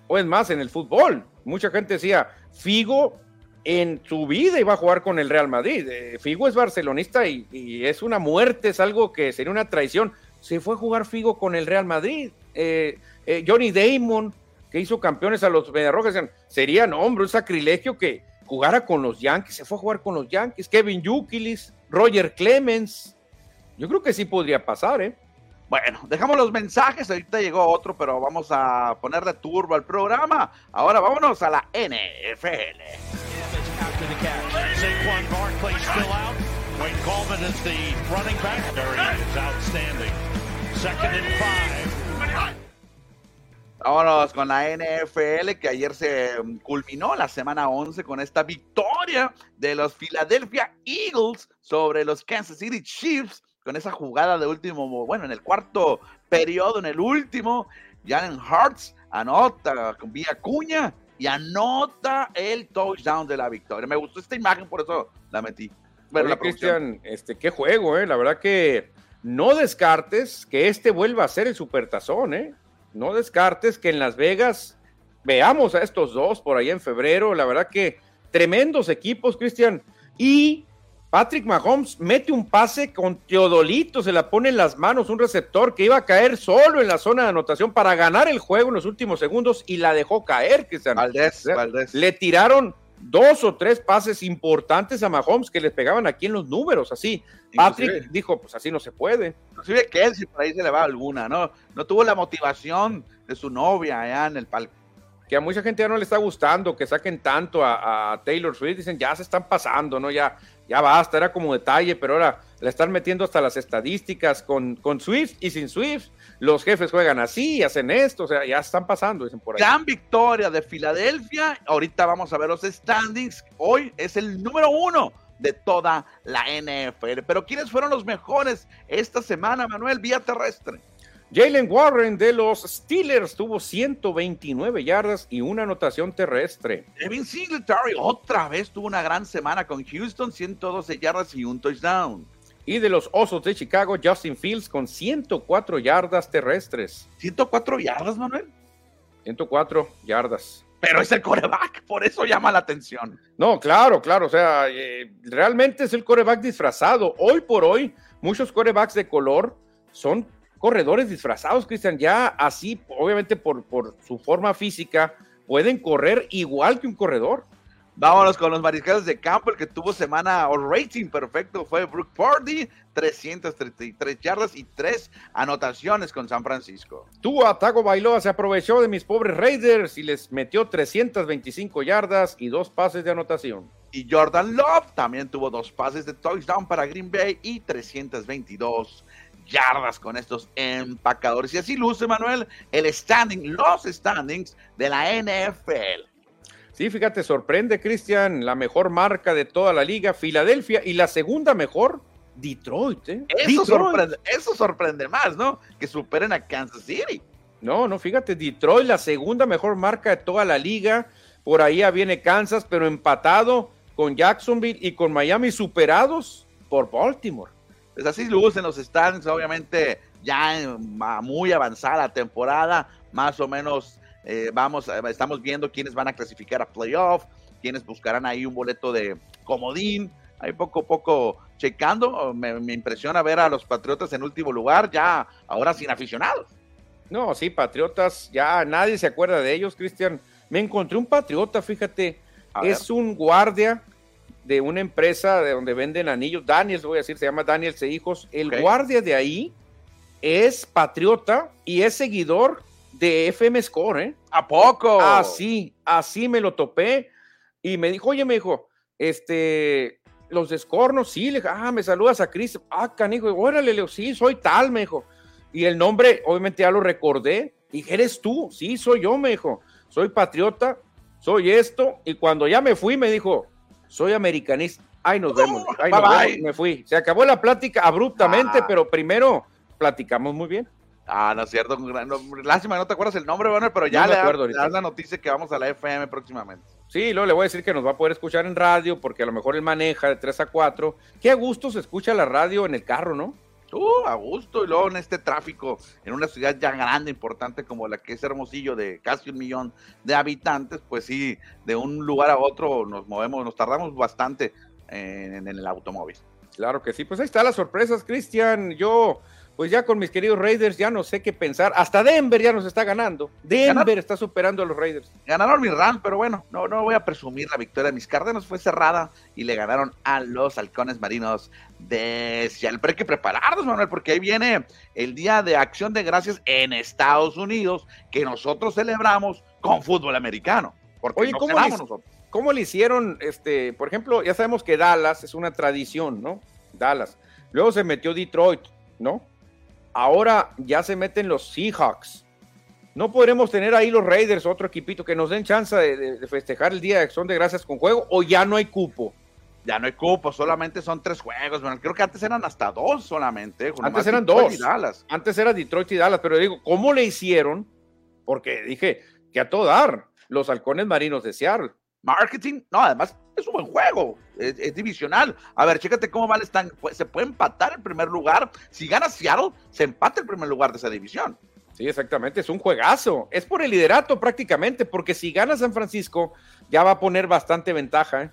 o es más, en el fútbol. Mucha gente decía, Figo en su vida iba a jugar con el Real Madrid. Eh, Figo es barcelonista y, es una muerte, es algo que sería una traición. Se fue a jugar Figo con el Real Madrid. Eh, eh, Johnny Damon, que hizo campeones a los Mediarrojas, decían, sería, no, hombre, un sacrilegio que jugara con los Yankees. Se fue a jugar con los Yankees. Kevin Yukilis, Roger Clemens. Yo creo que sí podría pasar, ¿eh? Bueno, dejamos los mensajes, ahorita llegó otro, pero vamos a ponerle turbo al programa. Ahora vámonos a la NFL. Vámonos con la NFL que ayer se culminó la semana 11 con esta victoria de los Philadelphia Eagles sobre los Kansas City Chiefs con esa jugada de último, bueno, en el cuarto periodo, en el último, Jalen Hurts anota con vía cuña y anota el touchdown de la victoria. Me gustó esta imagen, por eso la metí. Bueno, Cristian, este, qué juego, ¿eh? La verdad que no descartes que este vuelva a ser el supertazón, ¿eh? No descartes que en Las Vegas veamos a estos dos por ahí en febrero. La verdad que tremendos equipos, Cristian. Y Patrick Mahomes mete un pase con Teodolito, se la pone en las manos un receptor que iba a caer solo en la zona de anotación para ganar el juego en los últimimos segundos y la dejó caer, Cristian. Valdés, Valdés. Le tiraron dos o tres pases importantes a Mahomes que les pegaban aquí en los números, así. Patrick dijo, pues así no se puede. Inclusive si por ahí se le va alguna, ¿no? No tuvo la motivación de su novia allá en el palco que a mucha gente ya no le está gustando que saquen tanto a, a, Taylor Swift, dicen ya se están pasando, ¿no? Ya, ya basta, era como detalle, pero ahora le están metiendo hasta las estadísticas con, con Swift y sin Swift. Los jefes juegan así, hacen esto, o sea, ya están pasando, dicen por ahí. Gran victoria de Filadelfia. Ahorita vamos a ver los standings. Hoy es el número uno de toda la NFL. Pero ¿quiénes fueron los mejores esta semana, Manuel, vía terrestre? Jalen Warren de los Steelers tuvo 129 yardas y una anotación terrestre. Devin Singletary otra vez tuvo una gran semana con Houston, 112 yardas y un touchdown. Y de los Osos de Chicago, Justin Fields con 104 yardas terrestres. ¿104 yardas, Manuel? 104 yardas. Pero es el coreback, por eso llama la atención. No, claro, claro, o sea, eh, realmente es el coreback disfrazado. Hoy por hoy, muchos corebacks de color son corredores disfrazados, Cristian, ya así, obviamente por, por su forma física, pueden correr igual que un corredor. Vámonos con los mariscales de campo. El que tuvo semana o rating perfecto fue Brooke Party, 333 yardas y 3 anotaciones con San Francisco. Tuvo Tago Bailoa, se aprovechó de mis pobres Raiders y les metió 325 yardas y dos pases de anotación. Y Jordan Love también tuvo dos pases de touchdown para Green Bay y 322 yardas con estos empacadores. Y así luce, Manuel, el standing, los standings de la NFL. Sí, fíjate, sorprende, Cristian, la mejor marca de toda la liga, Filadelfia, y la segunda mejor, Detroit. ¿eh? Eso, Sorprende, eso sorprende más, ¿no? Que superen a Kansas City. No, no, fíjate, Detroit, la segunda mejor marca de toda la liga. Por ahí viene Kansas, pero empatado con Jacksonville y con Miami, superados por Baltimore. Pues así lucen los stands, obviamente ya muy avanzada la temporada, más o menos eh, vamos, estamos viendo quiénes van a clasificar a playoff, quiénes buscarán ahí un boleto de comodín, ahí poco a poco checando, me, impresiona ver a los Patriotas en último lugar, ya ahora sin aficionados. No, sí, Patriotas, ya nadie se acuerda de ellos, Cristian. Me encontré un Patriota, fíjate, es un guardia de una empresa de donde venden anillos, Daniel, voy a decir, se llama Daniel C. Hijos. El guardia de ahí es patriota y es seguidor de FM Score, ¿eh? ¿A poco? Así, así me lo topé y me dijo, oye, me dijo, este, los descornos, sí, le ah, me saludas a Cris, ah, canijo, órale, Leo, sí, soy tal, me dijo. Y el nombre, obviamente ya lo recordé, y eres tú, sí, soy yo, me dijo, soy patriota, soy esto, y cuando ya me fui, me dijo, soy americanista, ay, nos vemos, ay, nos me fui. Se acabó la plática abruptamente, ah. pero primero platicamos muy bien. Ah, no es cierto. lástima, no te acuerdas el nombre, bueno, pero ya le, das la noticia que vamos a la FM próximamente. Sí, luego le voy a decir que nos va a poder escuchar en radio, porque a lo mejor él maneja de 3 a 4. Qué a gusto se escucha la radio en el carro, ¿no? Uh, a gusto, y luego en este tráfico, en una ciudad ya grande, importante como la que es Hermosillo, de casi un millón de habitantes, pues sí, de un lugar a otro nos movemos, nos tardamos bastante en, en el automóvil. Claro que sí, pues ahí están las sorpresas, Cristian. Yo pues ya con mis queridos Raiders ya no sé qué pensar. Hasta Denver ya nos está ganando. Denver está superando a los Raiders. Ganaron mi RAM, pero bueno, no, no voy a presumir la victoria. Mis Cárdenas fue cerrada y le ganaron a los halcones marinos de Seattle. Pero hay que prepararnos, Manuel, porque ahí viene el Día de Acción de Gracias en Estados Unidos, que nosotros celebramos con fútbol americano. Porque Oye, ¿cómo, le, ¿cómo le hicieron? Este, por ejemplo, ya sabemos que Dallas es una tradición, ¿no? Dallas. Luego se metió Detroit, ¿no? Ahora ya se meten los Seahawks. No podremos tener ahí los Raiders, otro equipito, que nos den chance de, festejar el Día de Acción de Gracias con juego o ya no hay cupo. Ya no hay cupo, solamente son tres juegos. Bueno, creo que antes eran hasta dos solamente. Antes eran dos. Antes era Detroit y Dallas, pero digo, ¿cómo le hicieron? Porque dije que a todo dar, los halcones marinos de Seattle marketing, no, además es un buen juego, es, divisional. A ver, chécate cómo vale, están, se puede empatar el primer lugar. Si gana Seattle, se empata el primer lugar de esa división. Sí, exactamente, es un juegazo. Es por el liderato prácticamente, porque si gana San Francisco, ya va a poner bastante ventaja. ¿eh?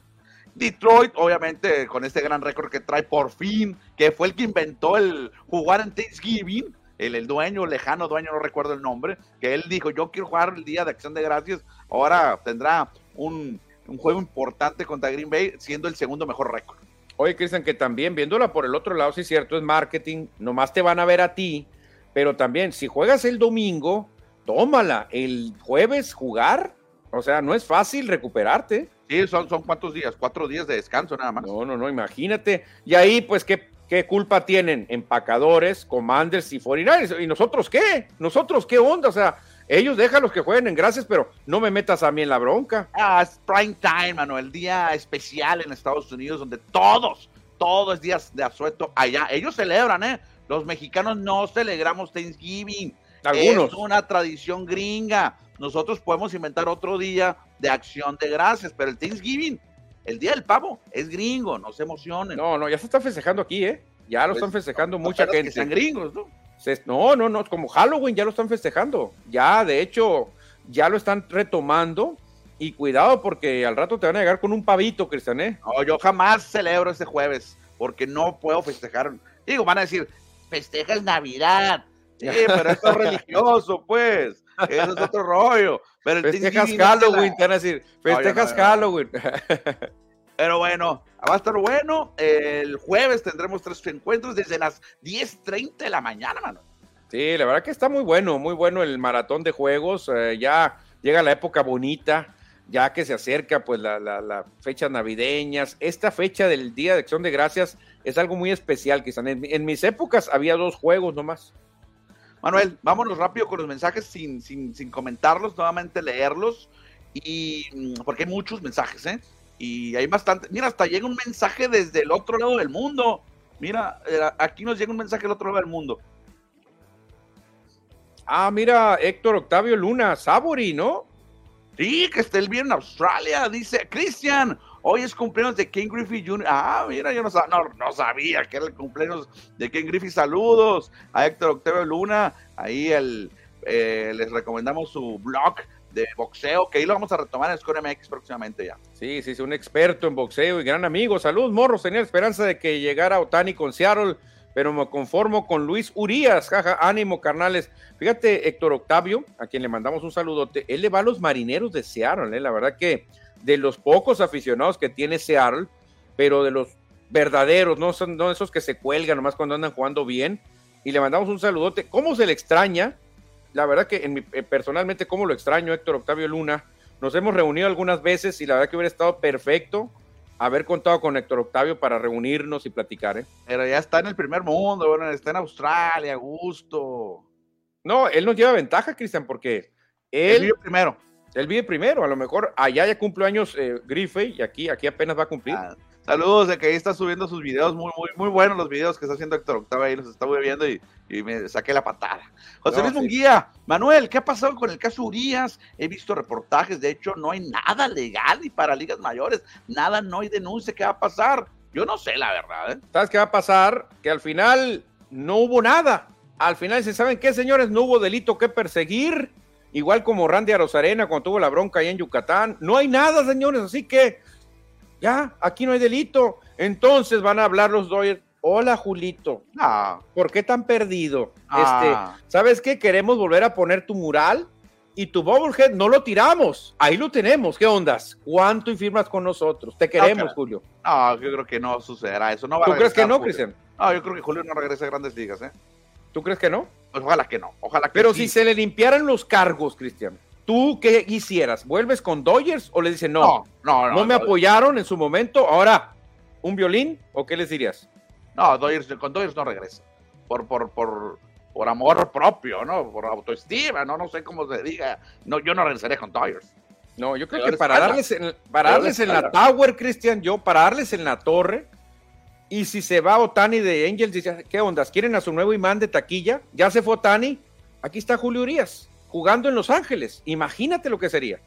Detroit, obviamente, con este gran récord que trae por fin, que fue el que inventó el jugar en Thanksgiving, el, el, dueño, lejano dueño, no recuerdo el nombre, que él dijo, yo quiero jugar el Día de Acción de Gracias, ahora tendrá un, juego importante contra Green Bay, siendo el segundo mejor récord. Oye, Cristian, que también viéndola por el otro lado, sí es cierto, es marketing, nomás te van a ver a ti, pero también si juegas el domingo, tómala, el jueves jugar, o sea, no es fácil recuperarte. Sí, son, son cuántos días, cuatro días de descanso nada más. No, no, no, imagínate. Y ahí, pues, ¿qué, qué culpa tienen empacadores, commanders y 49 ¿Y nosotros qué? ¿Nosotros qué onda? O sea, ellos los que jueguen en gracias, pero no me metas a mí en la bronca. Ah, es prime time, mano, el día especial en Estados Unidos donde todos, todos días de asueto allá. Ellos celebran, ¿eh? Los mexicanos no celebramos Thanksgiving. Algunos. Es una tradición gringa. Nosotros podemos inventar otro día de acción de gracias, pero el Thanksgiving, el día del pavo, es gringo, no se emocionen. No, no, ya se está festejando aquí, ¿eh? Ya lo pues, están festejando mucha gente. Que sean gringos, ¿no? No, no, no, como Halloween ya lo están festejando. Ya, de hecho, ya lo están retomando. Y cuidado porque al rato te van a llegar con un pavito, Cristian, ¿eh? No, yo jamás celebro ese jueves porque no puedo festejar. Digo, van a decir, festejas Navidad. Sí, pero esto es religioso, pues. Eso es otro rollo. Pero festejas Halloween, te van a decir, festejas Halloween. Pero bueno, va a estar bueno. El jueves tendremos tres encuentros desde las 10.30 de la mañana, mano. Sí, la verdad que está muy bueno, muy bueno el maratón de juegos. Eh, ya llega la época bonita, ya que se acerca pues la, la, fechas navideñas. Esta fecha del Día de Acción de Gracias es algo muy especial, quizás. En, en mis épocas había dos juegos nomás. Manuel, vámonos rápido con los mensajes sin, sin, sin comentarlos, nuevamente leerlos. Y mm, porque hay muchos mensajes, ¿eh? Y hay bastante. Mira, hasta llega un mensaje desde el otro lado del mundo. Mira, eh, aquí nos llega un mensaje del otro lado del mundo. Ah, mira, Héctor Octavio Luna, Sabori, ¿no? Sí, que esté el bien en Australia, dice Cristian. Hoy es cumpleaños de Ken Griffey Jr. Ah, mira, yo no, no, sabía que era el cumpleaños de Ken Griffey. Saludos a Héctor Octavio Luna. Ahí el, eh, les recomendamos su blog de boxeo, que ahí lo vamos a retomar en Score MX próximamente ya. Sí, sí, es un experto en boxeo y gran amigo. Saludos, morros. Tenía esperanza de que llegara Otani con Seattle, pero me conformo con Luis Urias. Jaja, ánimo, carnales. Fíjate, Héctor Octavio, a quien le mandamos un saludote, él le va a los marineros de Seattle, ¿eh? la verdad que de los pocos aficionados que tiene Seattle, pero de los verdaderos, no son no esos que se cuelgan nomás cuando andan jugando bien. Y le mandamos un saludote. ¿Cómo se le extraña? La verdad que en mi, eh, personalmente, ¿cómo lo extraño, Héctor Octavio Luna? Nos hemos reunido algunas veces y la verdad que hubiera estado perfecto haber contado con Héctor Octavio para reunirnos y platicar. ¿eh? Pero ya está en el primer mundo, bueno, está en Australia, gusto. No, él nos lleva ventaja, Cristian, porque él, Él vive primero. él vive primero. A lo mejor allá ya cumple años eh, Grife y aquí, aquí apenas va a cumplir. Ah, saludos, de que ahí está subiendo sus videos, muy, muy, muy buenos los videos que está haciendo Héctor Octavio, ahí los estaba viendo y, y me saqué la patada. José No, Luis sí. Munguía, Manuel, ¿qué ha pasado con el caso Urias? He visto reportajes, de hecho no hay nada legal y para ligas mayores, nada, no hay denuncia, ¿qué va a pasar? Yo no sé la verdad, ¿eh? ¿Sabes qué va a pasar? Que al final no hubo nada. Al final se saben qué, señores, no hubo delito que perseguir. Igual como Randy Arozarena cuando tuvo la bronca ahí en Yucatán. No hay nada, señores, así que ya, aquí no hay delito. Entonces van a hablar los Dodgers. Hola, Julito. No. ¿Por qué tan perdido? Ah. Este, ¿sabes qué? Queremos volver a poner tu mural y tu bobblehead no lo tiramos. Ahí lo tenemos. ¿Qué ondas? ¿Cuánto y firmas con nosotros? Te queremos. Julio. No, yo creo que no sucederá eso. No va a ¿Tú crees que regresar no. Cristian? No, yo creo que Julio no regresa a grandes ligas, ¿eh? ¿Tú crees que no? Pues ojalá que no, ojalá que Pero sí. si se le limpiaran los cargos, Cristian, ¿tú qué hicieras? ¿Vuelves con Dodgers o le dices no? no, no, No, no, me apoyaron en su momento, ahora un violín o qué les dirías? No, Dodgers, con Dodgers no regresa. Por, por, por, por amor propio, ¿no? Por autoestima, ¿no? No sé cómo se diga. No, yo no regresaré con Dodgers. No, yo creo Peor que para darles, en, para Peor darles en la tower, Cristian, yo, para darles en la torre, y si se va Otani de Angels, dice, ¿qué ondas? ¿Quieren a su nuevo imán de taquilla? Ya se fue Otani, aquí está Julio Urias, jugando en Los Ángeles. Imagínate lo que sería.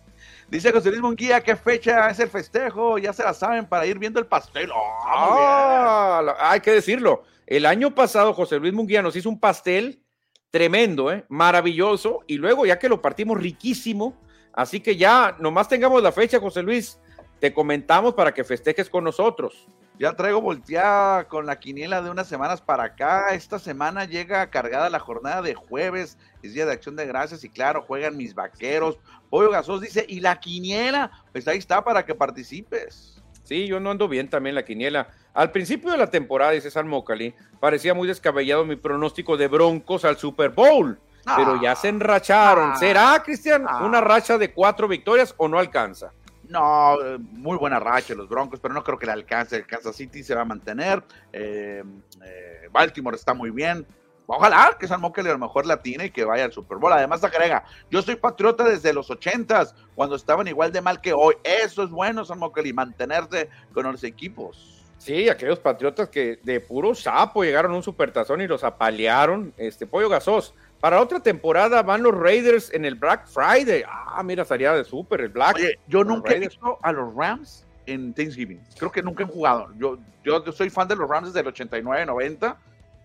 Dice José Luis Munguía, ¿qué fecha es el festejo? Ya se la saben para ir viendo el pastel. ¡Ah, muy bien! Ah, hay que decirlo. El año pasado José Luis Munguía nos hizo un pastel tremendo, ¿eh? maravilloso, y luego ya que lo partimos riquísimo, así que ya nomás tengamos la fecha, José Luis, te comentamos para que festejes con nosotros. Ya traigo volteada con la quiniela de unas semanas para acá. Esta semana llega cargada la jornada de jueves, es día de acción de gracias y claro, juegan mis vaqueros. Pollo Gasos dice, ¿y la quiniela? Pues ahí está para que participes. Sí, yo no ando bien también la quiniela. Al principio de la temporada, dice San Mocali, parecía muy descabellado mi pronóstico de Broncos al Super Bowl, pero ya se enracharon. Ah. ¿Será, Cristian, Ah. una racha de cuatro victorias o no alcanza? No, muy buena racha los Broncos, pero no creo que le alcance. Kansas City se va a mantener. eh, eh, Baltimore está muy bien. Ojalá que San Moquel a lo mejor la tiene y que vaya al Super Bowl. Además, agrega, yo soy patriota desde los ochentas, cuando estaban igual de mal que hoy. Eso es bueno, San Moquel, y mantenerse con los equipos. Sí, aquellos patriotas que de puro sapo llegaron a un supertazón y los apalearon. Este pollo gasos. Para otra temporada van los Raiders en el Black Friday. Ah, mira, estaría de súper el Black. Oye, yo nunca he visto a los Rams en Thanksgiving. Creo que nunca han jugado. Yo, yo, yo soy fan de los Rams desde el 89, 90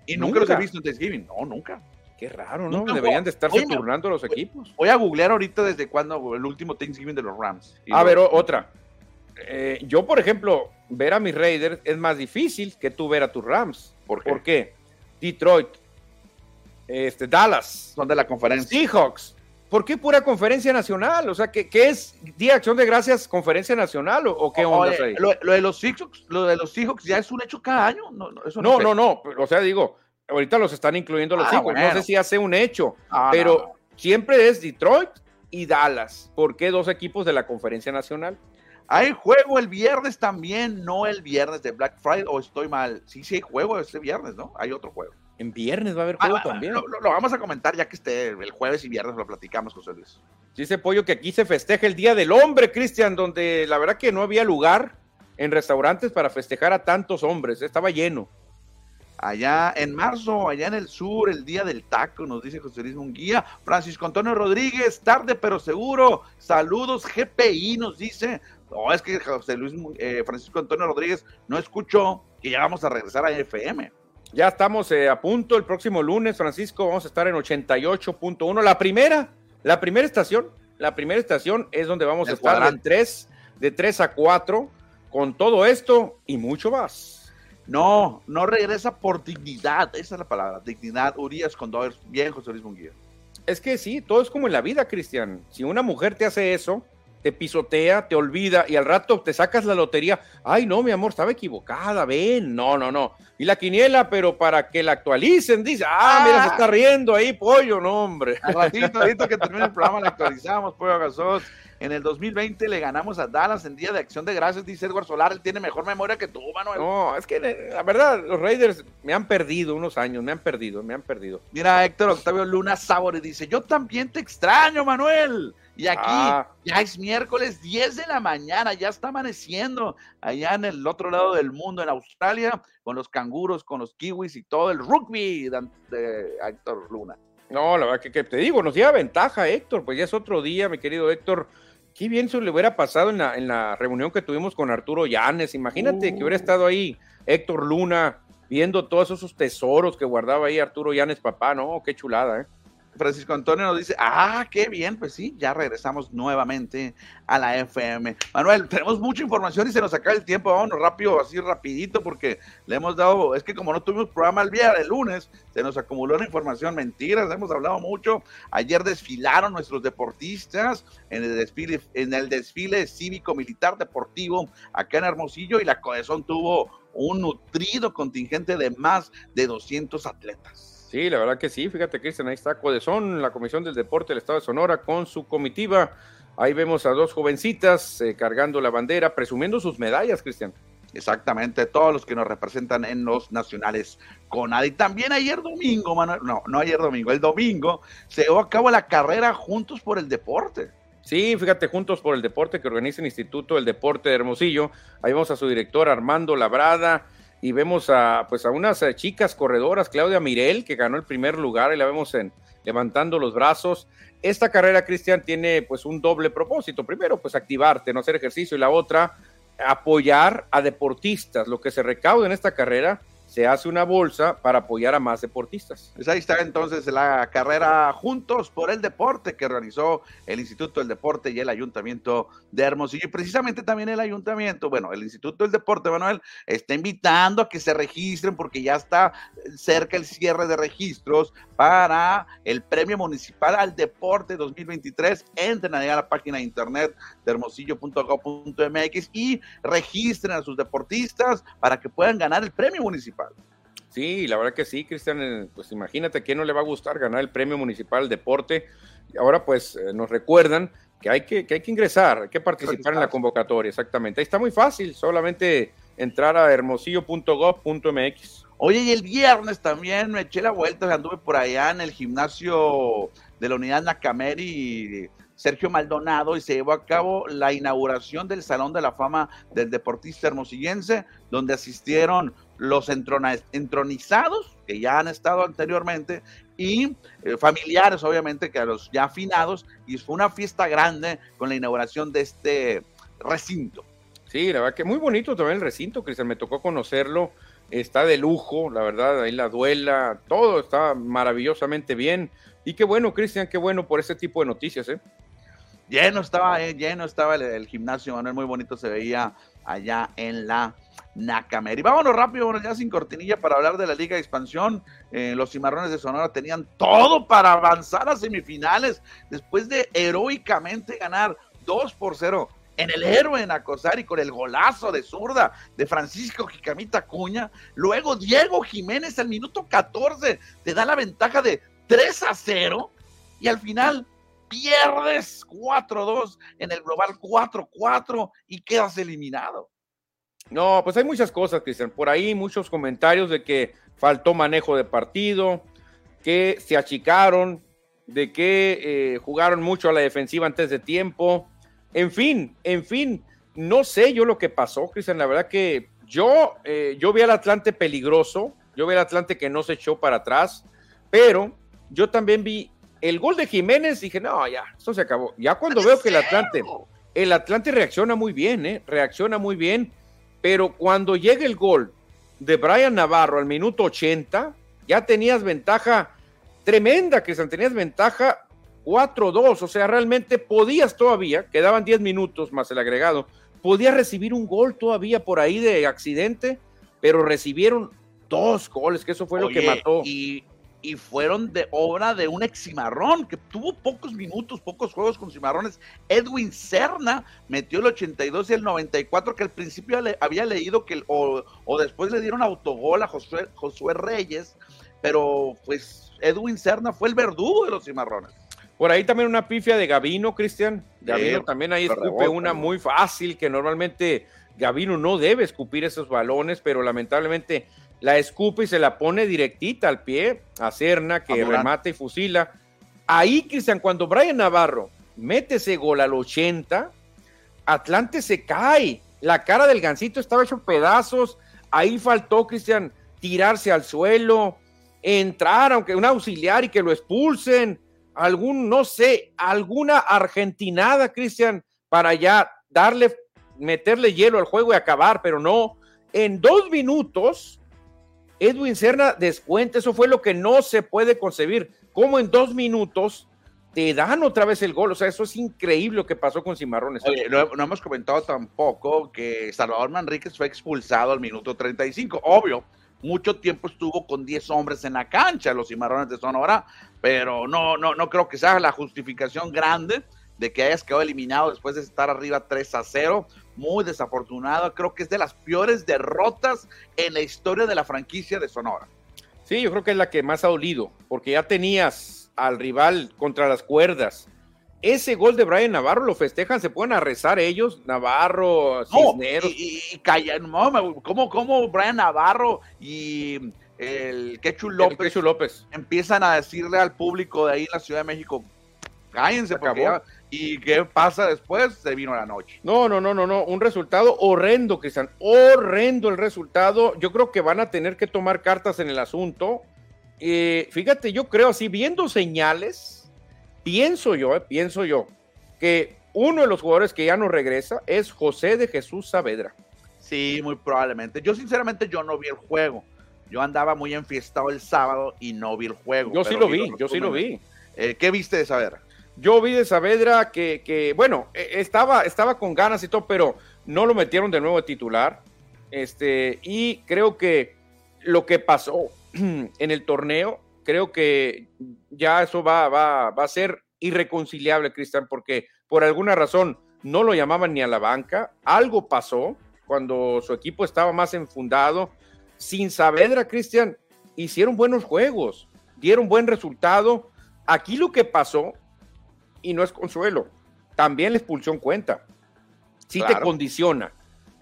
y nunca, los he visto en Thanksgiving. No, nunca. Qué raro, ¿no? Nunca Deberían de estarse Oye, turnando los equipos. Voy a googlear ahorita desde cuándo el último Thanksgiving de los Rams. Y A ver, otra. Eh, yo, por ejemplo, ver a mis Raiders es más difícil que tú ver a tus Rams. ¿Por qué? ¿Por qué? Detroit, este, Dallas, Son de la conferencia. Seahawks. ¿Por qué pura conferencia nacional? O sea, ¿qué, qué es Día de Acción de Gracias conferencia nacional o, o qué onda Oye, ahí? lo, lo de los Seahawks, lo de los Seahawks ya es un hecho cada año. No, no, eso No, sé. no, no. O sea, digo, ahorita los están incluyendo los Ah, Seahawks. No sé si hace un hecho, Ah, pero siempre es Detroit y Dallas. ¿Por qué dos equipos de la conferencia nacional? Hay juego el viernes también, no el viernes de Black Friday, o estoy mal. Sí, sí hay juego este viernes, ¿no? Hay otro juego. En viernes va a haber Ah, juego ah, también. Lo, vamos a comentar ya que esté el jueves y viernes, lo platicamos, José Luis. Dice Pollo que aquí se festeja el Día del Hombre, Cristian, donde la verdad que no había lugar en restaurantes para festejar a tantos hombres. Estaba lleno. Allá en marzo, allá en el sur, el día del taco, nos dice José Luis Munguía. Francisco Antonio Rodríguez, tarde pero seguro. Saludos, GPI, nos dice. No, es que José Luis, eh, Francisco Antonio Rodríguez no escuchó que ya vamos a regresar a FM. Ya estamos eh, a punto. El próximo lunes, Francisco, vamos a estar en 88.1. La primera, la primera estación. La primera estación es donde vamos a estar de cuadrante. 3, de 3 a 4 con todo esto y mucho más. No, no regresa por dignidad, esa es la palabra, dignidad. Urias con Dodgers, bien, José Luis Munguía. Es que sí, todo es como en la vida, Cristian. Si una mujer te hace eso, te pisotea, te olvida y al rato te sacas la lotería. Ay, no, mi amor, estaba equivocada, ven. No, no, no. Y la quiniela, pero para que la actualicen, dice, ah, mira, se está riendo ahí, pollo, no, hombre. Al ratito, que termine el programa, la actualizamos, pollo Gasol. En el 2020 le ganamos a Dallas en Día de Acción de Gracias, dice Edward Solar. Él tiene mejor memoria que tú, Manuel. No, es que la verdad, los Raiders me han perdido unos años, me han perdido, me han perdido. Mira, Héctor Octavio Luna Sabore dice: Yo también te extraño, Manuel. Y aquí ah. ya es miércoles 10 de la mañana, ya está amaneciendo allá en el otro lado del mundo, en Australia, con los canguros, con los kiwis y todo el rugby de, Héctor Luna. No, la verdad que, que, te digo, nos lleva ventaja, Héctor, pues ya es otro día, mi querido Héctor qué bien se le hubiera pasado en la, en la reunión que tuvimos con Arturo Llanes. Imagínate que hubiera uh. estado ahí Héctor Luna viendo todos esos tesoros que guardaba ahí Arturo Llanes, papá, ¿no? Qué chulada, ¿eh? Francisco Antonio nos dice, ah, qué bien, pues sí, ya regresamos nuevamente a la FM. Manuel, tenemos mucha información y se nos acaba el tiempo, vámonos rápido, así rapidito, porque le hemos dado, es que como no tuvimos programa el día el lunes, se nos acumuló la información, mentiras, hemos hablado mucho. Ayer desfilaron nuestros deportistas en el desfile, en el desfile cívico-militar deportivo acá en Hermosillo y la Cohesón tuvo un nutrido contingente de más de 200 atletas. Sí, la verdad que sí. Fíjate, Cristian, ahí está Codezón, la Comisión del Deporte del Estado de Sonora, con su comitiva. Ahí vemos a dos jovencitas eh, cargando la bandera, presumiendo sus medallas, Cristian. Exactamente, todos los que nos representan en los nacionales con Y también ayer domingo, Manuel, no, no ayer domingo, el domingo se llevó a cabo la carrera Juntos por el Deporte. Sí, fíjate, Juntos por el Deporte que organiza el Instituto del Deporte de Hermosillo. Ahí vemos a su director Armando Labrada, y vemos a pues a unas eh, chicas corredoras, Claudia Mirel, que ganó el primer lugar y la vemos en levantando los brazos. Esta carrera, Cristian, tiene pues un doble propósito. Primero, pues activarte, no hacer ejercicio y la otra, apoyar a deportistas. Lo que se recauda en esta carrera se hace una bolsa para apoyar a más deportistas. Pues ahí está entonces la carrera Juntos por el Deporte que realizó el Instituto del Deporte y el Ayuntamiento de Hermosillo. Y precisamente también el Ayuntamiento, bueno, el Instituto del Deporte, Manuel, está invitando a que se registren porque ya está cerca el cierre de registros para el Premio Municipal al Deporte 2023. Entren a la página de internet de hermosillo.gov.mx y registren a sus deportistas para que puedan ganar el premio municipal. Sí, la verdad que sí, Cristian, eh, pues imagínate a quién no le va a gustar ganar el premio municipal deporte. Y ahora pues eh, nos recuerdan que hay que, que hay que ingresar, hay que participar en la convocatoria, exactamente. Ahí está muy fácil, solamente entrar a hermosillo.gov.mx. Oye, y el viernes también me eché la vuelta, anduve por allá en el gimnasio de la unidad Nacameri Sergio Maldonado y se llevó a cabo la inauguración del Salón de la Fama del Deportista Hermosillense, donde asistieron los entronizados, que ya han estado anteriormente, y eh, familiares, obviamente, que a los ya afinados, y fue una fiesta grande con la inauguración de este recinto. Sí, la verdad que muy bonito también el recinto, Cristian, me tocó conocerlo, está de lujo, la verdad, ahí la duela, todo está maravillosamente bien. Y qué bueno, Cristian, qué bueno por ese tipo de noticias, ¿eh? Lleno estaba, eh, lleno estaba el, gimnasio, Manuel, muy bonito se veía allá en la Nacamer. Y vámonos rápido, bueno, ya sin cortinilla para hablar de la Liga de Expansión. Eh, los cimarrones de Sonora tenían todo para avanzar a semifinales después de heroicamente ganar 2 por 0 en el héroe en con el golazo de zurda de Francisco Jicamita Cuña. Luego Diego Jiménez al minuto 14 te da la ventaja de 3 a 0 y al final pierdes 4-2 en el global 4-4 y quedas eliminado. No, pues hay muchas cosas, Cristian. Por ahí muchos comentarios de que faltó manejo de partido, que se achicaron, de que eh, jugaron mucho a la defensiva antes de tiempo. En fin, en fin, no sé yo lo que pasó, Cristian. La verdad que yo, eh, yo vi al Atlante peligroso, yo vi al Atlante que no se echó para atrás, pero yo también vi el gol de Jiménez, dije, no, ya, esto se acabó. Ya cuando veo que el Atlante, el Atlante reacciona muy bien, ¿eh? Reacciona muy bien, pero cuando llega el gol de Brian Navarro al minuto 80, ya tenías ventaja tremenda, que tenías ventaja 4-2, o sea, realmente podías todavía, quedaban 10 minutos más el agregado, podías recibir un gol todavía por ahí de accidente, pero recibieron dos goles, que eso fue lo que mató. Y y fueron de obra de un ex cimarrón que tuvo pocos minutos, pocos juegos con cimarrones. Edwin Serna metió el 82 y el 94, que al principio le, había leído que, o, o, después le dieron autogol a Josué, Josué Reyes, pero pues Edwin Serna fue el verdugo de los cimarrones. Por ahí también una pifia de Gavino, Cristian. Gavino también ahí escupe una muy fácil, que normalmente Gavino no debe escupir esos balones, pero lamentablemente la escupe y se la pone directita al pie a Cerna, que remata y fusila. Ahí, Cristian, cuando Brian Navarro mete ese gol al 80, Atlante se cae. La cara del gancito estaba hecho pedazos. Ahí faltó, Cristian, tirarse al suelo, entrar, aunque un auxiliar y que lo expulsen. Algún, no sé, alguna argentinada, Cristian, para ya darle, meterle hielo al juego y acabar, pero no. En dos minutos, Edwin Serna descuenta, eso fue lo que no se puede concebir. Como en dos minutos te dan otra vez el gol, o sea, eso es increíble lo que pasó con Cimarrones. no, hemos comentado tampoco que Salvador Manríquez fue expulsado al minuto 35, obvio. Mucho tiempo estuvo con 10 hombres en la cancha, los cimarrones de Sonora, pero no, no, no creo que sea la justificación grande de que hayas quedado eliminado después de estar arriba 3 a 0 muy desafortunado. Creo que es de las peores derrotas en la historia de la franquicia de Sonora. Sí, yo creo que es la que más ha dolido, porque ya tenías al rival contra las cuerdas. Ese gol de Brian Navarro lo festejan, se pueden a rezar ellos, Navarro, Cisneros. y, y, no, ¿cómo, ¿cómo, Brian Navarro y el Quechu López, López empiezan a decirle al público de ahí en la Ciudad de México, cállense, porque ¿Y qué pasa después? Se vino la noche. No, no, no, no, no. Un resultado horrendo, Cristian. Horrendo el resultado. Yo creo que van a tener que tomar cartas en el asunto. Eh, fíjate, yo creo así, viendo señales, pienso yo, eh, pienso yo, que uno de los jugadores que ya no regresa es José de Jesús Saavedra. Sí, muy probablemente. Yo sinceramente yo no vi el juego. Yo andaba muy enfiestado el sábado y no vi el juego. Yo sí lo vi, yo sí lo vi. Eh, ¿Qué viste de Saavedra? Yo vi de Saavedra que, bueno, e, estaba, estaba con ganas y todo, pero no lo metieron de nuevo de titular. Este, y creo que lo que pasó en el torneo, creo que ya eso va, va, va a ser irreconciliable, Cristian, porque por alguna razón no lo llamaban ni a la banca. Algo pasó cuando su equipo estaba más enfundado. Sin Saavedra, Cristian, hicieron buenos juegos, dieron buen resultado. Aquí lo que pasó y no es consuelo. También la expulsión cuenta. Sí te condiciona.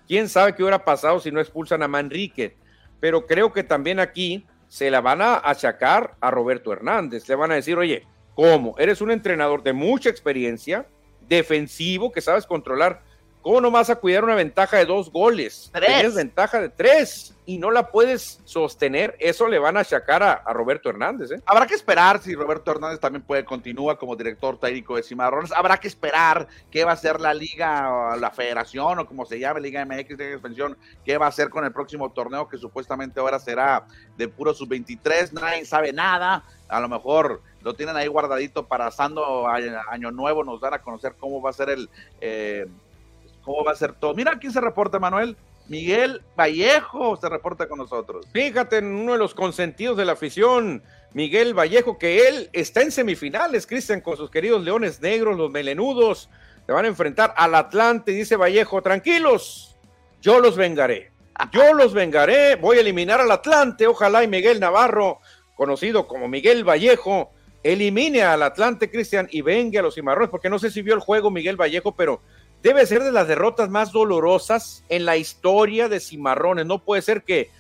¿Quién sabe qué hubiera pasado si no expulsan a Manrique? Pero creo que también aquí se la van a achacar a Roberto Hernández. Le van a decir, oye, ¿cómo? Eres un entrenador de mucha experiencia, defensivo, que sabes controlar ¿Cómo no vas a cuidar una ventaja de dos goles? Tres. Tienes ventaja de tres y no la puedes sostener. Eso le van a achacar a, Roberto Hernández. ¿eh? Habrá que esperar si Roberto Hernández también puede continuar como director técnico de Cimarrones. Habrá que esperar qué va a hacer la liga, la federación o como se llame, Liga MX de expansión, qué va a hacer con el próximo torneo que supuestamente ahora será de puro sub-23. Nadie sabe nada. A lo mejor lo tienen ahí guardadito para asando año nuevo. Nos dan a conocer cómo va a ser el... Eh, cómo va a ser todo. Mira quién se reporta, Manuel. Miguel Vallejo se reporta con nosotros. Fíjate en uno de los consentidos de la afición, Miguel Vallejo, que él está en semifinales, Cristian, con sus queridos Leones Negros, los Melenudos. Se van a enfrentar al Atlante, dice Vallejo, tranquilos, yo los vengaré. Yo los vengaré, voy a eliminar al Atlante, ojalá y Miguel Navarro, conocido como Miguel Vallejo, elimine al Atlante, Cristian, y venga a los cimarrones, porque no sé si vio el juego Miguel Vallejo, pero debe ser de las derrotas más dolorosas en la historia de Cimarrones. No puede ser que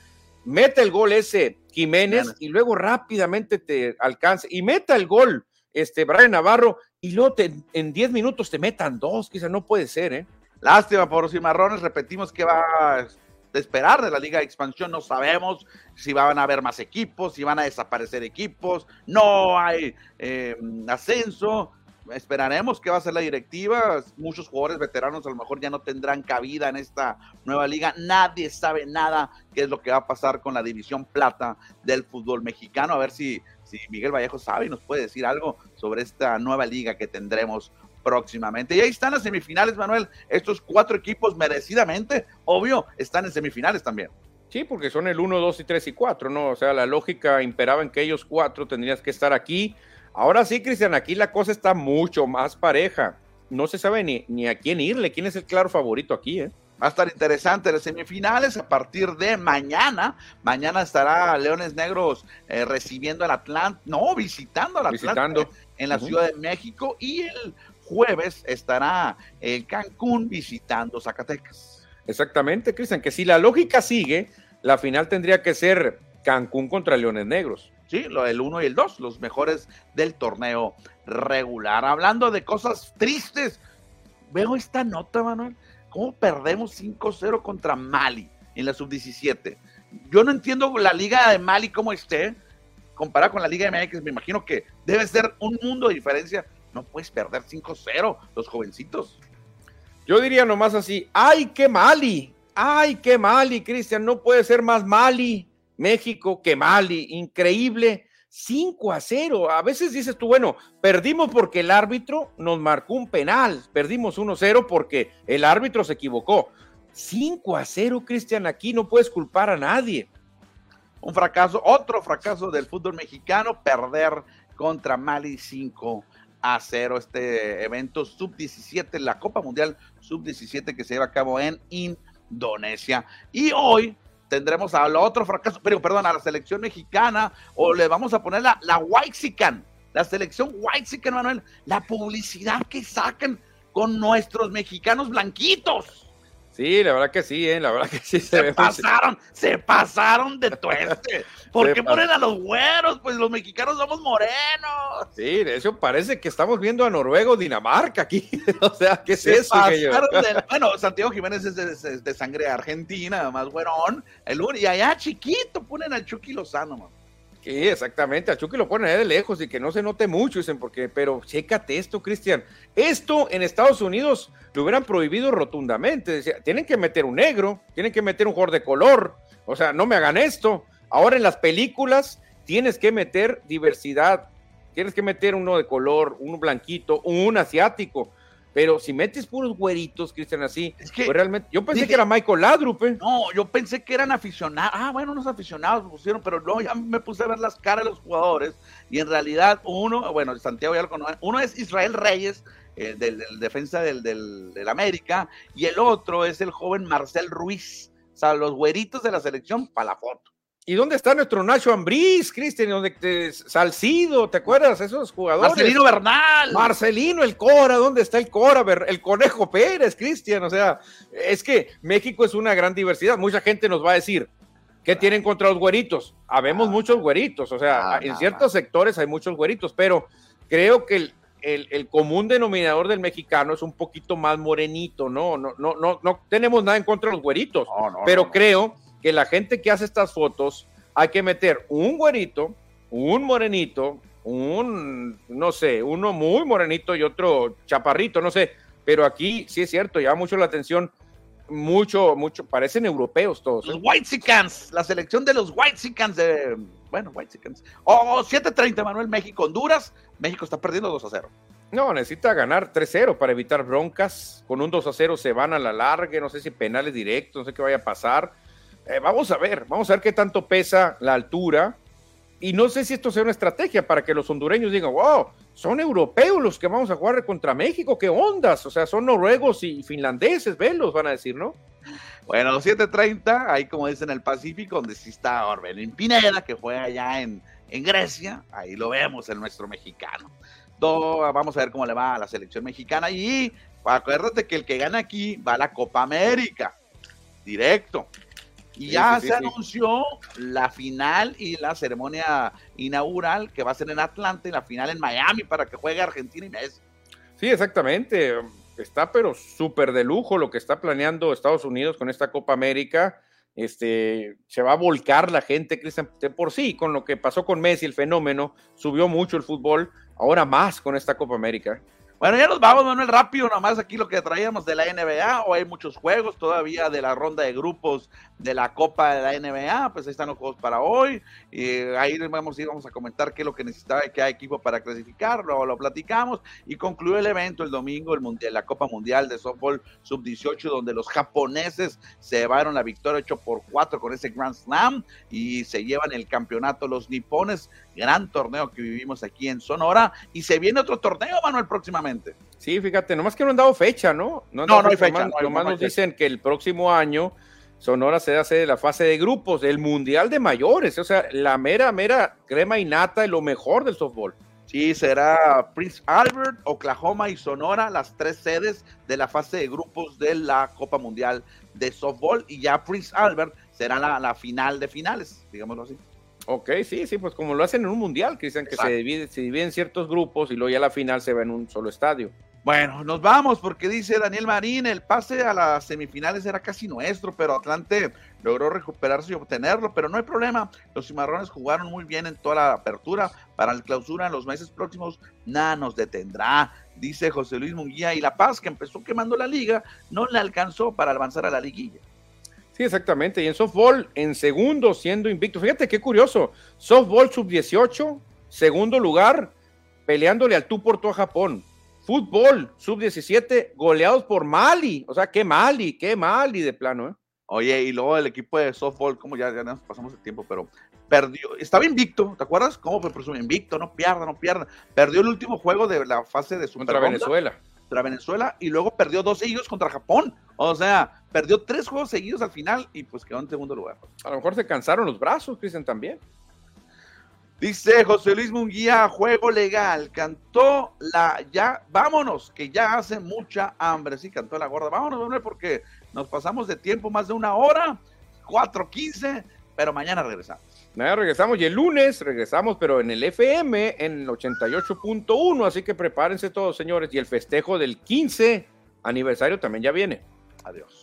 meta el gol ese Jiménez y luego rápidamente te alcance y meta el gol este Brian Navarro y luego en 10 minutos te metan dos, quizá no puede ser, ¿eh? Lástima por Cimarrones, repetimos que va a esperar de la Liga de Expansión, no sabemos si van a haber más equipos, si van a desaparecer equipos, no hay eh, ascenso, esperaremos qué va a ser la directiva. Muchos jugadores veteranos a lo mejor ya no tendrán cabida en esta nueva liga. Nadie sabe nada qué es lo que va a pasar con la división plata del fútbol mexicano. A ver si, si Miguel Vallejo sabe y nos puede decir algo sobre esta nueva liga que tendremos próximamente. Y ahí están las semifinales, Manuel. Estos cuatro equipos merecidamente, obvio, están en semifinales también. Sí, porque son el 1, 2 y 3 y 4, ¿no? O sea, la lógica imperaba en que ellos cuatro tendrías que estar aquí. Ahora sí, Cristian, aquí la cosa está mucho más pareja. No se sabe ni, ni a quién irle, quién es el claro favorito aquí, ¿eh? Va a estar interesante las semifinales a partir de mañana. Mañana estará Leones Negros eh, recibiendo al Atlante, no, visitando al Atlante en la Ciudad de México y el jueves estará el Cancún visitando Zacatecas. Exactamente, Cristian, que si la lógica sigue, la final tendría que ser Cancún contra Leones Negros. Sí, del 1 y el 2, los mejores del torneo regular. Hablando de cosas tristes, veo esta nota, Manuel. ¿Cómo perdemos 5-0 contra Mali en la sub-17? Yo no entiendo la liga de Mali cómo esté, comparada con la liga de MX, me imagino que debe ser un mundo de diferencia. No puedes perder 5-0 los jovencitos. Yo diría nomás así, ¡ay, qué Mali! ¡Ay, qué Mali, Cristian! No puede ser más Mali, México, que Mali. Increíble. 5 a 0. A veces dices tú, bueno, perdimos porque el árbitro nos marcó un penal. Perdimos 1-0 porque el árbitro se equivocó. 5 a 0, Cristian, aquí no puedes culpar a nadie. Un fracaso, otro fracaso del fútbol mexicano, perder contra Mali 5 a 0 este evento sub-17, la Copa Mundial sub-17 que se lleva a cabo en Indonesia. Y hoy tendremos a lo otro fracaso, pero perdón, a la selección mexicana, o le vamos a poner la, la Whitezican, la selección Whitezican, Manuel, la publicidad que sacan con nuestros mexicanos blanquitos. Sí, la verdad que sí, ¿eh? la verdad que sí. Se, pasaron, se pasaron de tueste. ¿Por qué ponen a los güeros? Pues los mexicanos somos morenos. Sí, de hecho parece que estamos viendo a Noruego, Dinamarca aquí. o sea, ¿qué es eso? bueno, Santiago Jiménez es de, sangre argentina, más güerón. El, y allá chiquito ponen al Chucky Lozano, man. Sí, exactamente. A Chucky lo ponen de lejos y que no se note mucho, dicen, porque, pero chécate esto, Cristian. Esto en Estados Unidos lo hubieran prohibido rotundamente. Decía, tienen que meter un negro, tienen que meter un jugador de color. O sea, no me hagan esto. Ahora en las películas tienes que meter diversidad. Tienes que meter uno de color, uno blanquito, un asiático. Pero si metes puros güeritos, Cristian, así, es que, pues realmente, yo pensé que era Michael Ladrup. ¿eh? No, yo pensé que eran aficionados. Ah, bueno, unos aficionados pusieron, pero no, ya me puse a ver las caras de los jugadores. Y en realidad, uno, bueno, Santiago ya lo conoce, uno es Israel Reyes, el del, defensa del, del, del, América, y el otro es el joven Marcel Ruiz. O sea, los güeritos de la selección para la foto. ¿Y dónde está nuestro Nacho Ambriz, Cristian? ¿Dónde te, Salcido, ¿te acuerdas? Esos jugadores. Marcelino Bernal. Marcelino, el Cora, ¿dónde está el Cora? El Conejo Pérez, Cristian. O sea, es que México es una gran diversidad. Mucha gente nos va a decir, ¿qué tienen contra los güeritos? Habemos ah. muchos güeritos, o sea, ah, en ciertos sectores hay muchos güeritos, pero creo que el, el, el, común denominador del mexicano es un poquito más morenito, ¿no? No, no, no, no tenemos nada en contra de los güeritos, pero creo que la gente que hace estas fotos hay que meter un güerito, un morenito, un, no sé, uno muy morenito y otro chaparrito, no sé, pero aquí sí es cierto, llama mucho la atención, mucho, mucho, parecen europeos todos. Los Whitesicans, la selección de los Whitesicans de, bueno, Whitesicans. Oh, 7.30 Manuel, México, Honduras, México está perdiendo 2 a 0. No, necesita ganar 3-0 para evitar broncas. Con un 2 a 0 se van a la larga, no sé si penales directos, no sé qué vaya a pasar. Eh, vamos a ver, vamos a ver qué tanto pesa la altura. Y no sé si esto sea una estrategia para que los hondureños digan, wow, son europeos los que vamos a jugar contra México, qué ondas, o sea, son noruegos y finlandeses, velos, van a decir, ¿no? Bueno, 7.30, ahí como dicen en el Pacífico, donde sí está Orbelín Pineda, que fue allá en, en Grecia, ahí lo vemos, el nuestro mexicano. vamos a ver cómo le va a la selección mexicana y acuérdate que el que gana aquí va a la Copa América, directo. Y ya se anunció la final y la ceremonia inaugural que va a ser en Atlanta y la final en Miami para que juegue Argentina y Messi. Sí, exactamente. Está pero súper de lujo lo que está planeando Estados Unidos con esta Copa América. Este, se va a volcar la gente, Cristian, por sí, con lo que pasó con Messi, el fenómeno, subió mucho el fútbol, ahora más con esta Copa América. Bueno, ya nos vamos, Manuel, rápido, nomás aquí lo que traíamos de la NBA. O hay muchos juegos todavía de la ronda de grupos de la Copa de la NBA. Pues ahí están los juegos para hoy. Y ahí vamos, vamos a comentar qué es lo que necesitaba y hay equipo para clasificar. Luego lo platicamos. Y concluyó el evento el domingo, el mundial, la Copa Mundial de Softball Sub-18, donde los japoneses se llevaron la victoria 8 por 4 con ese Grand Slam y se llevan el campeonato los nipones. Gran torneo que vivimos aquí en Sonora. Y se viene otro torneo, Manuel, próximamente. Sí, fíjate, nomás que no han dado fecha, ¿no? No, no, hay fecha. Nomás, nos dicen que el próximo año Sonora se hace la fase de grupos del Mundial de Mayores, o sea, la mera, mera crema y nata y lo mejor del softball. Sí, será Prince Albert, Oklahoma y Sonora, las tres sedes de la fase de grupos de la Copa Mundial de Softball. Y ya Prince Albert será la, final de finales, digámoslo así. Ok, sí, sí, pues como lo hacen en un mundial, que dicen que se, divide, se dividen ciertos grupos y luego ya la final se va en un solo estadio. Bueno, nos vamos porque dice Daniel Marín, el pase a las semifinales era casi nuestro, pero Atlante logró recuperarse y obtenerlo, pero no hay problema. Los cimarrones jugaron muy bien en toda la apertura. Para el clausura en los meses próximos, nada nos detendrá, dice José Luis Munguía. Y La Paz, que empezó quemando la liga, no le alcanzó para avanzar a la liguilla. Sí, exactamente. Y en softball, en segundo, siendo invicto. Fíjate qué curioso. Softball sub-18, segundo lugar, peleándole al tú por todo a Japón. Fútbol sub-17, goleados por Mali. O sea, qué Mali, qué Mali de plano, ¿eh? Oye, y luego el equipo de softball, como ya, ya nos pasamos el tiempo, pero perdió, estaba invicto, ¿te acuerdas? ¿Cómo fue presumido? Invicto, no pierda, no pierda. Perdió el último juego de la fase de Super Contra Venezuela contra Venezuela y luego perdió dos seguidos contra Japón. O sea, perdió tres juegos seguidos al final y pues quedó en segundo lugar. A lo mejor se cansaron los brazos, dicen también. Dice José Luis Munguía, juego legal, cantó la ya, vámonos, que ya hace mucha hambre, sí, cantó la gorda, vámonos, hombre, porque nos pasamos de tiempo más de una hora, 4.15, pero mañana regresamos. Nada, regresamos y el lunes regresamos, pero en el FM, en el 88.1, así que prepárense todos, señores. Y el festejo del 15 aniversario también ya viene. Adiós.